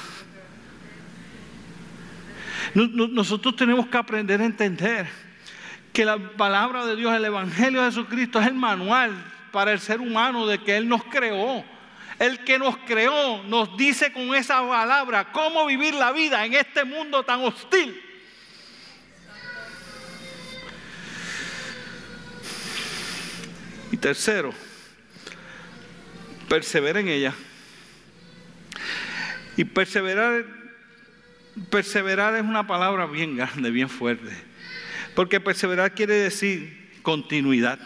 Speaker 1: Nosotros tenemos que aprender a entender que la palabra de Dios, el Evangelio de Jesucristo es el manual para el ser humano de que Él nos creó. El que nos creó nos dice con esa palabra cómo vivir la vida en este mundo tan hostil. Y tercero, perseverar en ella. Y perseverar, perseverar es una palabra bien grande, bien fuerte. Porque perseverar quiere decir continuidad.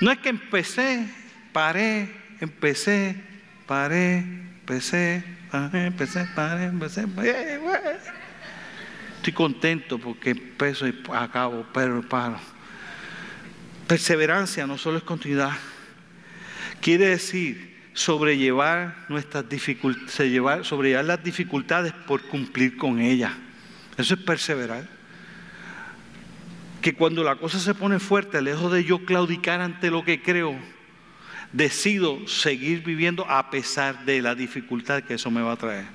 Speaker 1: No es que empecé, paré, empecé, paré, empecé, paré, empecé, paré, empecé, paré. Estoy contento porque empiezo y acabo, pero paro. Perseverancia no solo es continuidad, quiere decir sobrellevar nuestras dificultades, sobrellevar las dificultades por cumplir con ellas. Eso es perseverar. Que cuando la cosa se pone fuerte, lejos de yo claudicar ante lo que creo, decido seguir viviendo a pesar de la dificultad que eso me va a traer.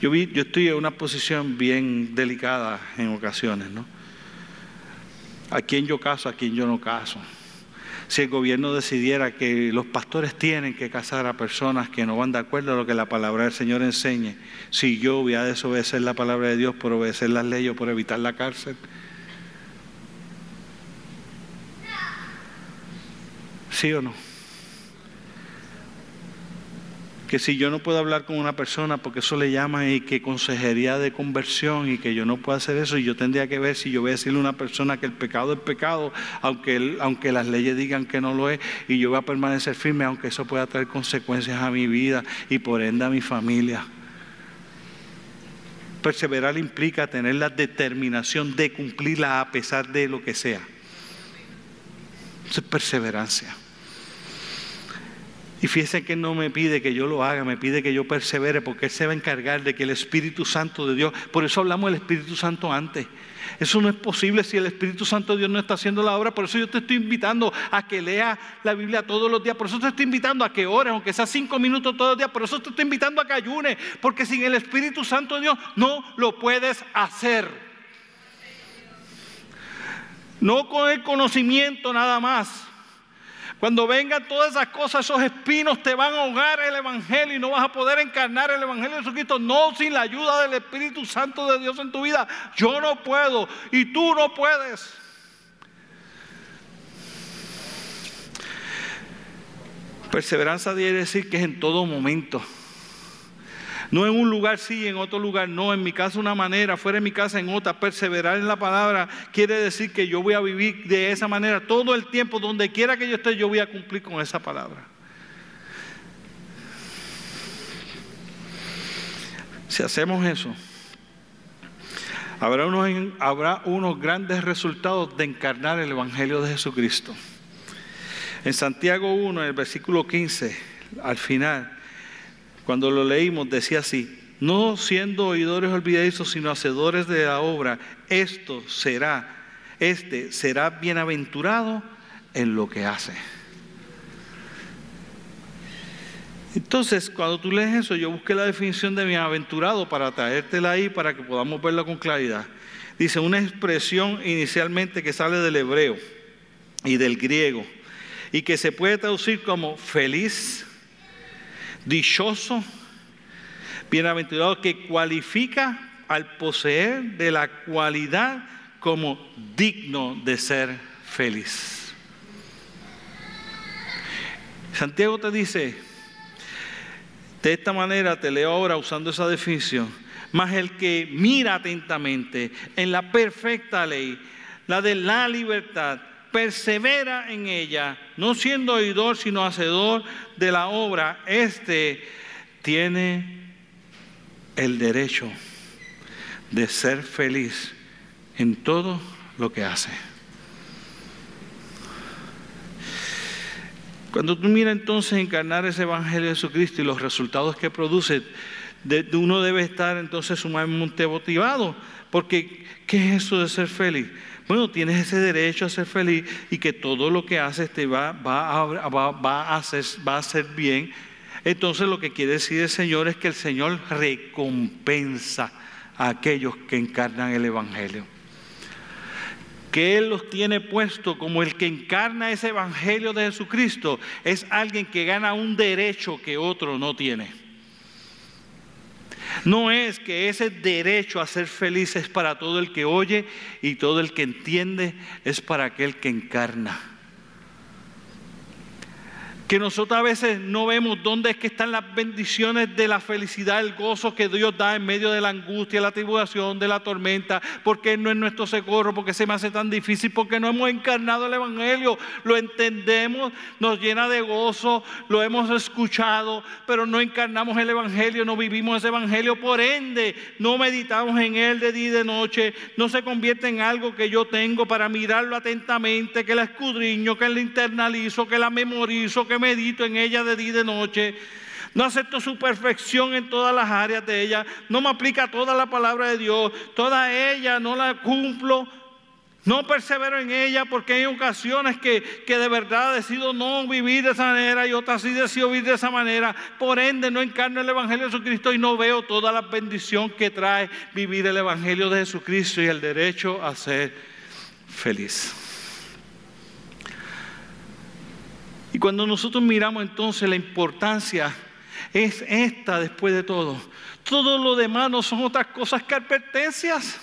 Speaker 1: Yo, vi, yo estoy en una posición bien delicada en ocasiones, ¿no? ¿A quién yo caso, a quién yo no caso? Si el gobierno decidiera que los pastores tienen que casar a personas que no van de acuerdo a lo que la palabra del Señor enseñe, si yo voy a desobedecer la palabra de Dios por obedecer las leyes o por evitar la cárcel, ¿sí o no? Que si yo no puedo hablar con una persona porque eso le llama y que consejería de conversión y que yo no puedo hacer eso y yo tendría que ver si yo voy a decirle a una persona que el pecado es pecado, aunque, aunque las leyes digan que no lo es y yo voy a permanecer firme aunque eso pueda traer consecuencias a mi vida y por ende a mi familia. Perseverar implica tener la determinación de cumplirla a pesar de lo que sea. Eso es perseverancia. Y fíjese que no me pide que yo lo haga, me pide que yo persevere, porque Él se va a encargar de que el Espíritu Santo de Dios, por eso hablamos del Espíritu Santo antes. Eso no es posible si el Espíritu Santo de Dios no está haciendo la obra. Por eso yo te estoy invitando a que lea la Biblia todos los días. Por eso te estoy invitando a que ores, aunque sea cinco minutos todos los días. Por eso te estoy invitando a que ayunes. Porque sin el Espíritu Santo de Dios no lo puedes hacer. No con el conocimiento nada más. Cuando vengan todas esas cosas, esos espinos te van a ahogar el Evangelio y no vas a poder encarnar el Evangelio de Jesucristo. No sin la ayuda del Espíritu Santo de Dios en tu vida. Yo no puedo y tú no puedes. Perseverancia quiere decir que es en todo momento. No en un lugar sí, en otro lugar no. En mi casa una manera, fuera de mi casa en otra. Perseverar en la palabra quiere decir que yo voy a vivir de esa manera todo el tiempo. Donde quiera que yo esté, yo voy a cumplir con esa palabra. Si hacemos eso, habrá unos, habrá unos grandes resultados de encarnar el Evangelio de Jesucristo. En Santiago 1, en el versículo 15, al final, cuando lo leímos decía así, no siendo oidores olvidadizos, sino hacedores de la obra, esto será, este será bienaventurado en lo que hace. Entonces, cuando tú lees eso, yo busqué la definición de bienaventurado para traértela ahí para que podamos verla con claridad. Dice una expresión inicialmente que sale del hebreo y del griego y que se puede traducir como feliz, dichoso, bienaventurado que cualifica al poseer de la cualidad como digno de ser feliz. Santiago te dice, de esta manera te leo ahora usando esa definición, más el que mira atentamente en la perfecta ley, la de la libertad, persevera en ella, no siendo oidor, sino hacedor de la obra, este tiene el derecho de ser feliz en todo lo que hace. Cuando tú miras entonces encarnar ese Evangelio de Jesucristo y los resultados que produce, uno debe estar entonces sumamente motivado, porque ¿qué es eso de ser feliz? Bueno, tienes ese derecho a ser feliz y que todo lo que haces te va, va, a, va, a hacer, va a bien. Entonces lo que quiere decir el Señor es que el Señor recompensa a aquellos que encarnan el Evangelio. Que Él los tiene puesto como el que encarna ese Evangelio de Jesucristo es alguien que gana un derecho que otro no tiene. No es que ese derecho a ser feliz es para todo el que oye y todo el que entiende, es para aquel que encarna que nosotros a veces no vemos dónde es que están las bendiciones de la felicidad, el gozo que Dios da en medio de la angustia, la tribulación, de la tormenta, porque no es nuestro socorro, porque se me hace tan difícil, porque no hemos encarnado el Evangelio, lo entendemos, nos llena de gozo, lo hemos escuchado, pero no encarnamos el Evangelio, no vivimos ese Evangelio, por ende no meditamos en él de día y de noche, no se convierte en algo que yo tengo para mirarlo atentamente, que la escudriño, que la internalizo, que la memorizo, medito en ella de día y de noche. No acepto su perfección en todas las áreas de ella. No me aplica toda la palabra de Dios. Toda ella no la cumplo. No persevero en ella porque hay ocasiones que, que, de verdad decido no vivir de esa manera y otras sí decido vivir de esa manera. Por ende, no encarno el Evangelio de Jesucristo y no veo toda la bendición que trae vivir el Evangelio de Jesucristo y el derecho a ser feliz. Y cuando nosotros miramos entonces la importancia es esta después de todo. Todo lo demás no son otras cosas que advertencias.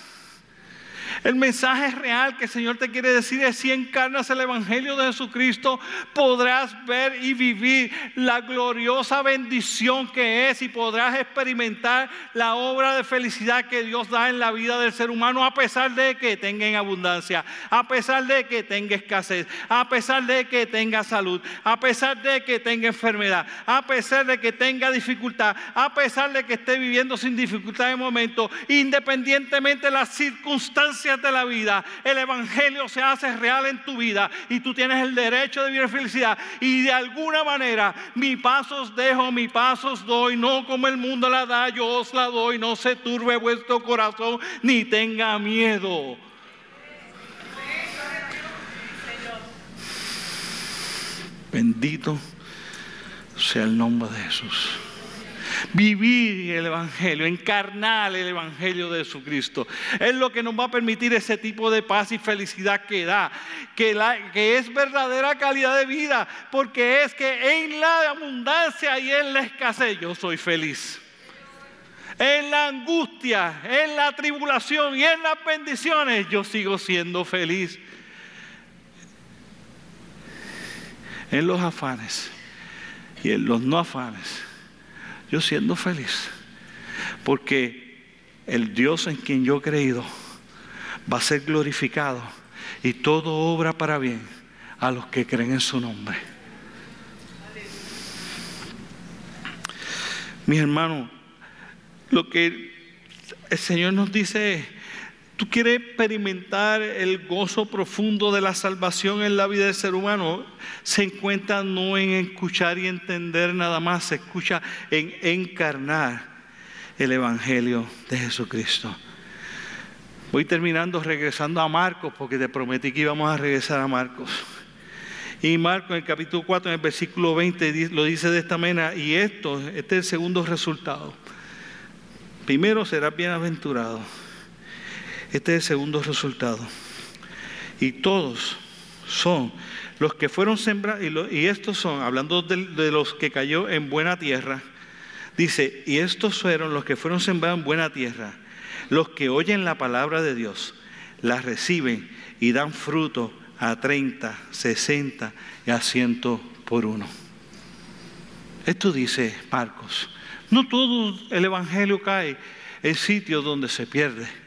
Speaker 1: El mensaje real que el Señor te quiere decir es si encarnas el Evangelio de Jesucristo, podrás ver y vivir la gloriosa bendición que es y podrás experimentar la obra de felicidad que Dios da en la vida del ser humano a pesar de que tenga en abundancia, a pesar de que tenga escasez, a pesar de que tenga salud, a pesar de que tenga enfermedad, a pesar de que tenga dificultad, a pesar de que esté viviendo sin dificultad de momento, independientemente de las circunstancias la vida, el Evangelio se hace real en tu vida y tú tienes el derecho de vivir felicidad. Y de alguna manera, mi pasos dejo, mi pasos doy, no como el mundo la da, yo os la doy, no se turbe vuestro corazón ni tenga miedo. Bendito sea el nombre de Jesús vivir el Evangelio, encarnar el Evangelio de Jesucristo. Es lo que nos va a permitir ese tipo de paz y felicidad que da, que, que es verdadera calidad de vida, porque es que en la abundancia y en la escasez yo soy feliz. En la angustia, en la tribulación y en las bendiciones yo sigo siendo feliz. En los afanes y en los no afanes yo siendo feliz. Porque el Dios en quien yo he creído va a ser glorificado y todo obra para bien a los que creen en su nombre. Mis hermanos, lo que el Señor nos dice es, tú quieres experimentar el gozo profundo de la salvación en la vida del ser humano, se encuentra no en escuchar y entender nada más, se escucha en encarnar el Evangelio de Jesucristo. Voy terminando regresando a Marcos, porque te prometí que íbamos a regresar a Marcos. Y Marcos en el capítulo 4, en el versículo 20, lo dice de esta manera, y esto, este es el segundo resultado. Primero serás bienaventurado. Este es el segundo resultado. Y todos son los que fueron sembrados, y, estos son, hablando de, los que cayó en buena tierra, dice, y estos fueron los que fueron sembrados en buena tierra, los que oyen la palabra de Dios, la reciben y dan fruto a 30, 60 y a 100 por uno. Esto dice Marcos. No todo el Evangelio cae en sitios donde se pierde.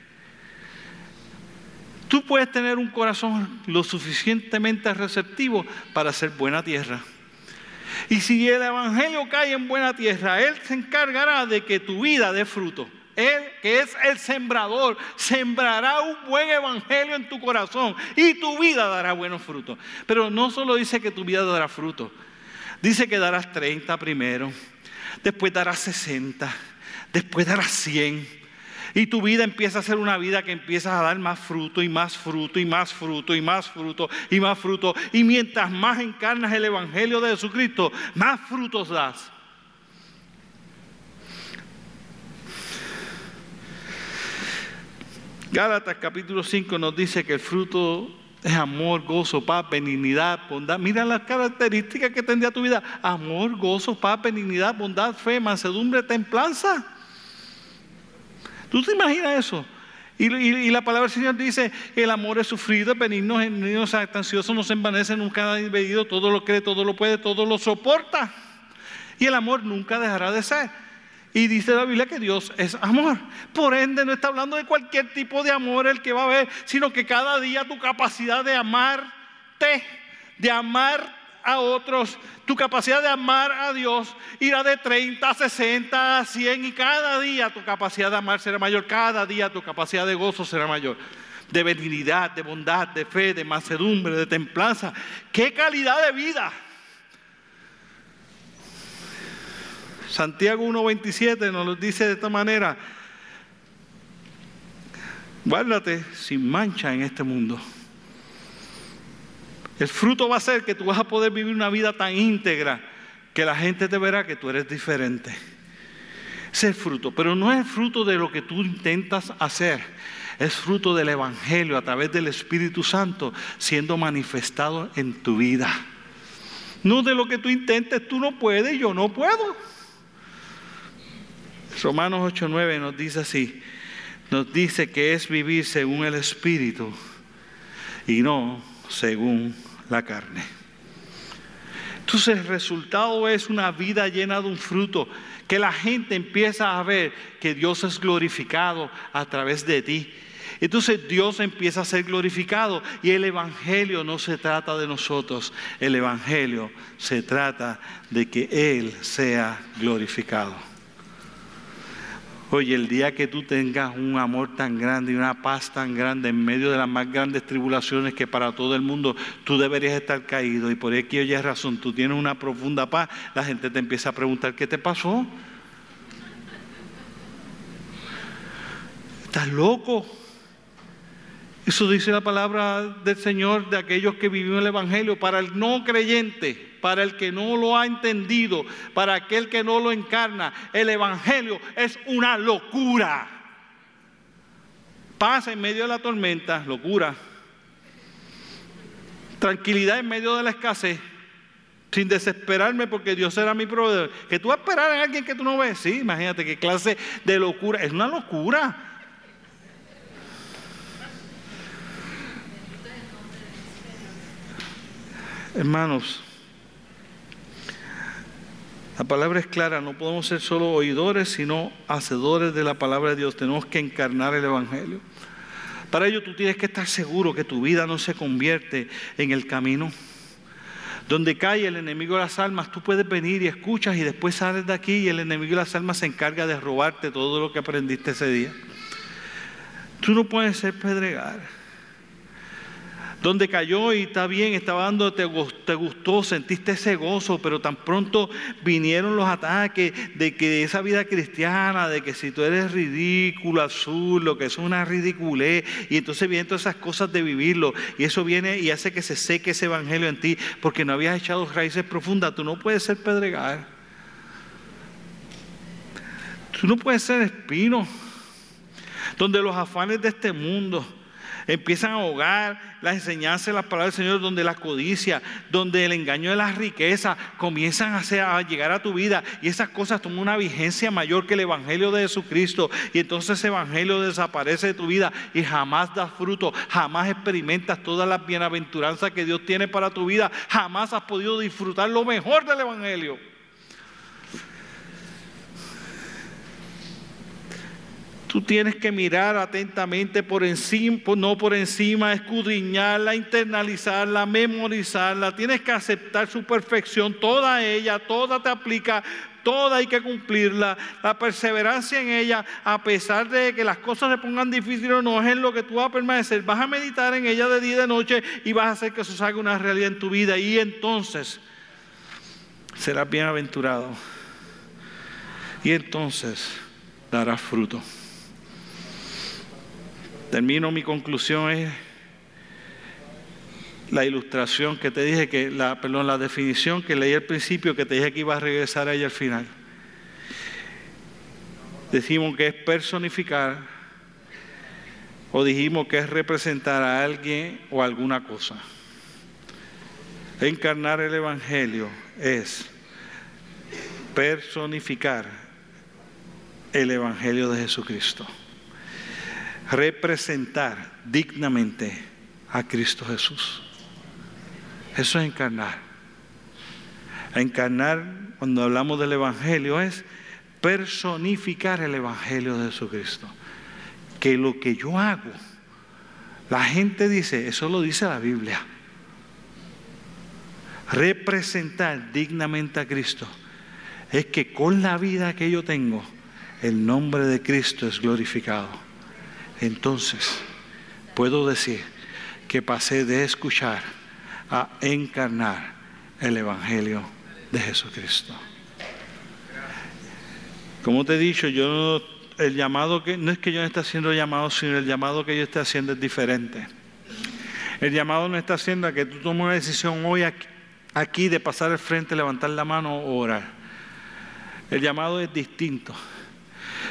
Speaker 1: Tú puedes tener un corazón lo suficientemente receptivo para ser buena tierra. Y si el Evangelio cae en buena tierra, Él se encargará de que tu vida dé fruto. Él, que es el sembrador, sembrará un buen evangelio en tu corazón y tu vida dará buenos frutos. Pero no solo dice que tu vida dará fruto, dice que darás 30 primero, después darás 60, después darás 100 y tu vida empieza a ser una vida que empiezas a dar más fruto y más fruto y más fruto y más fruto y más fruto. Y mientras más encarnas el Evangelio de Jesucristo, más frutos das. Gálatas capítulo 5 nos dice que el fruto es amor, gozo, paz, benignidad, bondad. Mira las características que tendría tu vida. Amor, gozo, paz, benignidad, bondad, fe, mansedumbre, templanza. ¿Tú te imaginas eso? Y, la palabra del Señor dice, el amor es sufrido, es benigno, es ansioso, no se envanece, nunca ha impedido, todo lo cree, todo lo puede, todo lo soporta. Y el amor nunca dejará de ser. Y dice la Biblia que Dios es amor. Por ende, no está hablando de cualquier tipo de amor el que va a haber, sino que cada día tu capacidad de amarte, de amar a otros, tu capacidad de amar a Dios irá de 30 a 60 a 100 y cada día tu capacidad de amar será mayor, cada día tu capacidad de gozo será mayor. De benignidad, de bondad, de fe, de mansedumbre, de templanza. ¡Qué calidad de vida! Santiago 1.27 nos lo dice de esta manera. Guárdate sin mancha en este mundo. El fruto va a ser que tú vas a poder vivir una vida tan íntegra que la gente te verá que tú eres diferente. Ese es el fruto, pero no es fruto de lo que tú intentas hacer, es fruto del Evangelio a través del Espíritu Santo siendo manifestado en tu vida. No de lo que tú intentes, tú no puedes, yo no puedo. Romanos 8:9 nos dice así, nos dice que es vivir según el Espíritu y no según la carne. Entonces el resultado es una vida llena de un fruto, que la gente empieza a ver que Dios es glorificado a través de ti. Entonces Dios empieza a ser glorificado y el Evangelio no se trata de nosotros, el Evangelio se trata de que Él sea glorificado. Oye, el día que tú tengas un amor tan grande y una paz tan grande en medio de las más grandes tribulaciones que para todo el mundo tú deberías estar caído y por aquí oye razón, tú tienes una profunda paz, la gente te empieza a preguntar, ¿qué te pasó? ¿Estás loco? Eso dice la palabra del Señor de aquellos que vivieron el Evangelio. Para el no creyente, para el que no lo ha entendido, para aquel que no lo encarna, el Evangelio es una locura. Pasa en medio de la tormenta, locura. Tranquilidad en medio de la escasez, sin desesperarme porque Dios será mi proveedor. Que tú esperar a alguien que tú no ves, sí, imagínate qué clase de locura. Es una locura. Hermanos, la palabra es clara, no podemos ser solo oidores, sino hacedores de la palabra de Dios. Tenemos que encarnar el Evangelio. Para ello tú tienes que estar seguro que tu vida no se convierte en el camino. Donde cae el enemigo de las almas, tú puedes venir y escuchas y después sales de aquí y el enemigo de las almas se encarga de robarte todo lo que aprendiste ese día. Tú no puedes ser pedregar donde cayó y está bien, estaba dando, te, gustó, sentiste ese gozo, pero tan pronto vinieron los ataques de que esa vida cristiana, de que si tú eres ridículo, azul, lo que es una ridiculez, y entonces vienen todas esas cosas de vivirlo, y eso viene y hace que se seque ese evangelio en ti, porque no habías echado raíces profundas, tú no puedes ser pedregal, tú no puedes ser espino, donde los afanes de este mundo, empiezan a ahogar la enseñanza de la palabra del Señor, donde la codicia, donde el engaño de las riquezas comienzan a, a llegar a tu vida. Y esas cosas toman una vigencia mayor que el Evangelio de Jesucristo. Y entonces ese Evangelio desaparece de tu vida y jamás das fruto, jamás experimentas todas las bienaventuranzas que Dios tiene para tu vida, jamás has podido disfrutar lo mejor del Evangelio. Tú tienes que mirar atentamente por encima, no por encima, escudriñarla, internalizarla, memorizarla. Tienes que aceptar su perfección, toda ella, toda te aplica, toda hay que cumplirla. La perseverancia en ella, a pesar de que las cosas se pongan difíciles, no es en lo que tú vas a permanecer. Vas a meditar en ella de día y de noche y vas a hacer que eso salga una realidad en tu vida. Y entonces serás bienaventurado. Y entonces darás fruto. Termino mi conclusión es la ilustración que te dije que la perdón, la definición que leí al principio que te dije que iba a regresar a ella al final. Decimos que es personificar o dijimos que es representar a alguien o alguna cosa. Encarnar el evangelio es personificar el evangelio de Jesucristo representar dignamente a Cristo Jesús. Eso es encarnar. Encarnar, cuando hablamos del Evangelio, es personificar el Evangelio de Jesucristo. Que lo que yo hago, la gente dice, eso lo dice la Biblia. Representar dignamente a Cristo es que con la vida que yo tengo, el nombre de Cristo es glorificado entonces puedo decir que pasé de escuchar a encarnar el Evangelio de Jesucristo. Como te he dicho, yo el llamado que no es que yo no esté haciendo llamado, sino el llamado que yo esté haciendo es diferente. El llamado no está haciendo a que tú tomes una decisión hoy aquí, de pasar al frente, levantar la mano o orar. El llamado es distinto.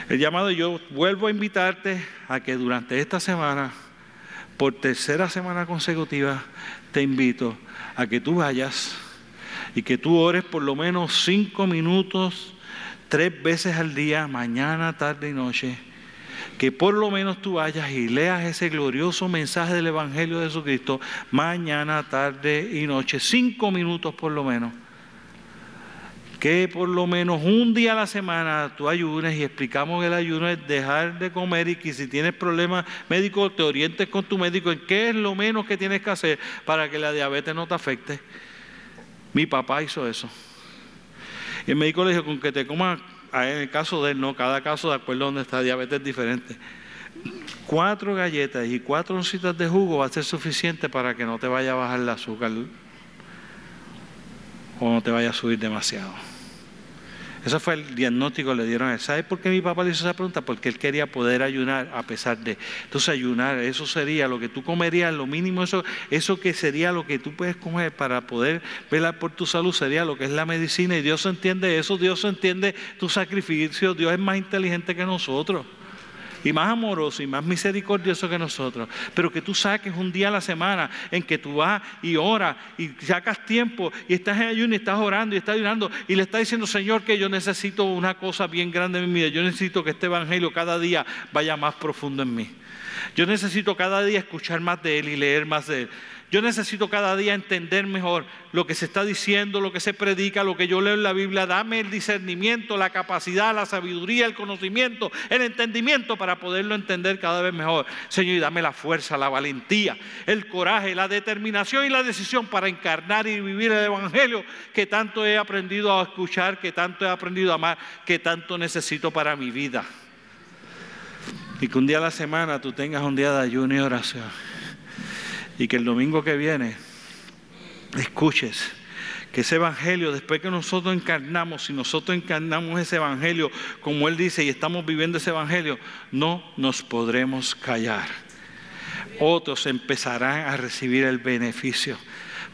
Speaker 1: El llamado yo vuelvo a invitarte a que durante esta semana, por tercera semana consecutiva, te invito a que tú vayas y que tú ores por lo menos cinco minutos, tres veces al día, mañana, tarde y noche que por lo menos tú vayas y leas ese glorioso mensaje del Evangelio de Jesucristo mañana, tarde y noche, cinco minutos por lo menos. Que por lo menos un día a la semana tú ayunes y explicamos que el ayuno es dejar de comer y que si tienes problemas médicos te orientes con tu médico en qué es lo menos que tienes que hacer para que la diabetes no te afecte. Mi papá hizo eso. El médico le dijo, con que te comas en el caso de él, no, cada caso de acuerdo a donde está diabetes es diferente. Cuatro galletas y cuatro oncitas de jugo va a ser suficiente para que no te vaya a bajar el azúcar o no te vaya a subir demasiado. Ese fue el diagnóstico que le dieron a él. ¿Sabes por qué mi papá le hizo esa pregunta? Porque él quería poder ayunar a pesar de. Entonces, ayunar, eso sería lo que tú comerías, lo mínimo, eso, eso que sería lo que tú puedes comer para poder velar por tu salud, sería lo que es la medicina. Y Dios entiende eso, Dios entiende tu sacrificio, Dios es más inteligente que nosotros y más amoroso y más misericordioso que nosotros. Pero que tú saques un día a la semana en que tú vas y oras y sacas tiempo y estás en ayuno y estás orando y estás ayunando y le estás diciendo, Señor, que yo necesito una cosa bien grande en mi vida. Yo necesito que este evangelio cada día vaya más profundo en mí. Yo necesito cada día escuchar más de Él y leer más de Él. Yo necesito cada día entender mejor lo que se está diciendo, lo que se predica, lo que yo leo en la Biblia. Dame el discernimiento, la capacidad, la sabiduría, el conocimiento, el entendimiento para poderlo entender cada vez mejor. Señor, y dame la fuerza, la valentía, el coraje, la determinación y la decisión para encarnar y vivir el Evangelio que tanto he aprendido a escuchar, que tanto he aprendido a amar, que tanto necesito para mi vida. Y que un día a la semana tú tengas un día de ayuno y oración y que el domingo que viene escuches que ese evangelio, después que nosotros encarnamos, si nosotros encarnamos ese evangelio, como Él dice, y estamos viviendo ese evangelio, no nos podremos callar. Otros empezarán a recibir el beneficio,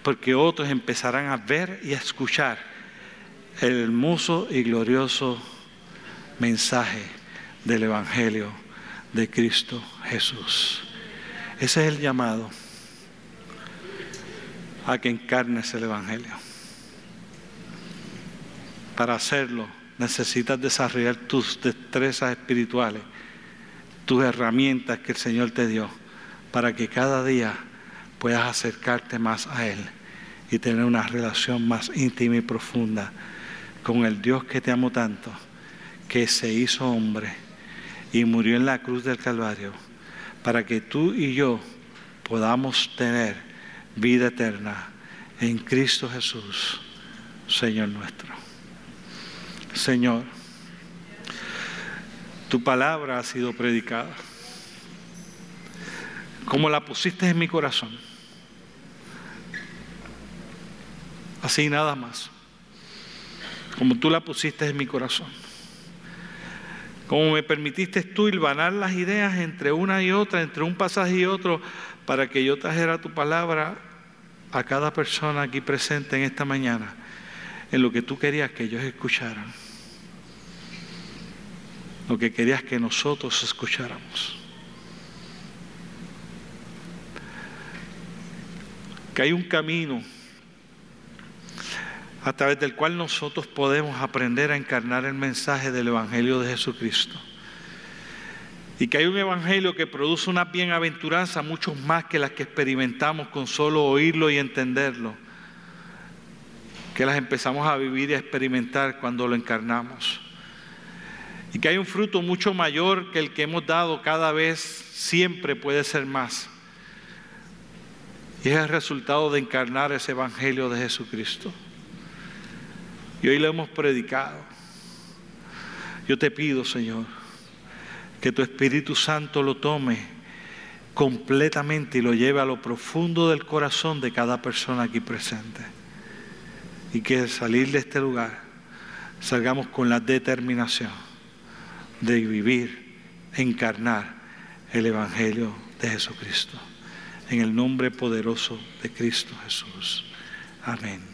Speaker 1: porque otros empezarán a ver y a escuchar el hermoso y glorioso mensaje del evangelio de Cristo Jesús. Ese es el llamado a que encarnes el Evangelio. Para hacerlo necesitas desarrollar tus destrezas espirituales, tus herramientas que el Señor te dio, para que cada día puedas acercarte más a Él y tener una relación más íntima y profunda con el Dios que te amó tanto, que se hizo hombre y murió en la cruz del Calvario, para que tú y yo podamos tener vida eterna en Cristo Jesús, Señor nuestro. Señor, tu palabra ha sido predicada. Como la pusiste en mi corazón. Así nada más. Como tú la pusiste en mi corazón. Como me permitiste tú hilvanar las ideas entre una y otra, entre un pasaje y otro, para que yo trajera tu palabra a cada persona aquí presente en esta mañana en lo que tú querías que ellos escucharan, lo que querías que nosotros escucháramos. Que hay un camino a través del cual nosotros podemos aprender a encarnar el mensaje del Evangelio de Jesucristo y que hay un evangelio que produce una bienaventuranza mucho más que las que experimentamos con solo oírlo y entenderlo, que las empezamos a vivir y a experimentar cuando lo encarnamos. Y que hay un fruto mucho mayor que el que hemos dado cada vez, siempre puede ser más. Y es el resultado de encarnar ese evangelio de Jesucristo. Y hoy lo hemos predicado. Yo te pido, Señor, que tu Espíritu Santo lo tome completamente y lo lleve a lo profundo del corazón de cada persona aquí presente. Y que al salir de este lugar salgamos con la determinación de vivir, encarnar el Evangelio de Jesucristo. En el nombre poderoso de Cristo Jesús. Amén.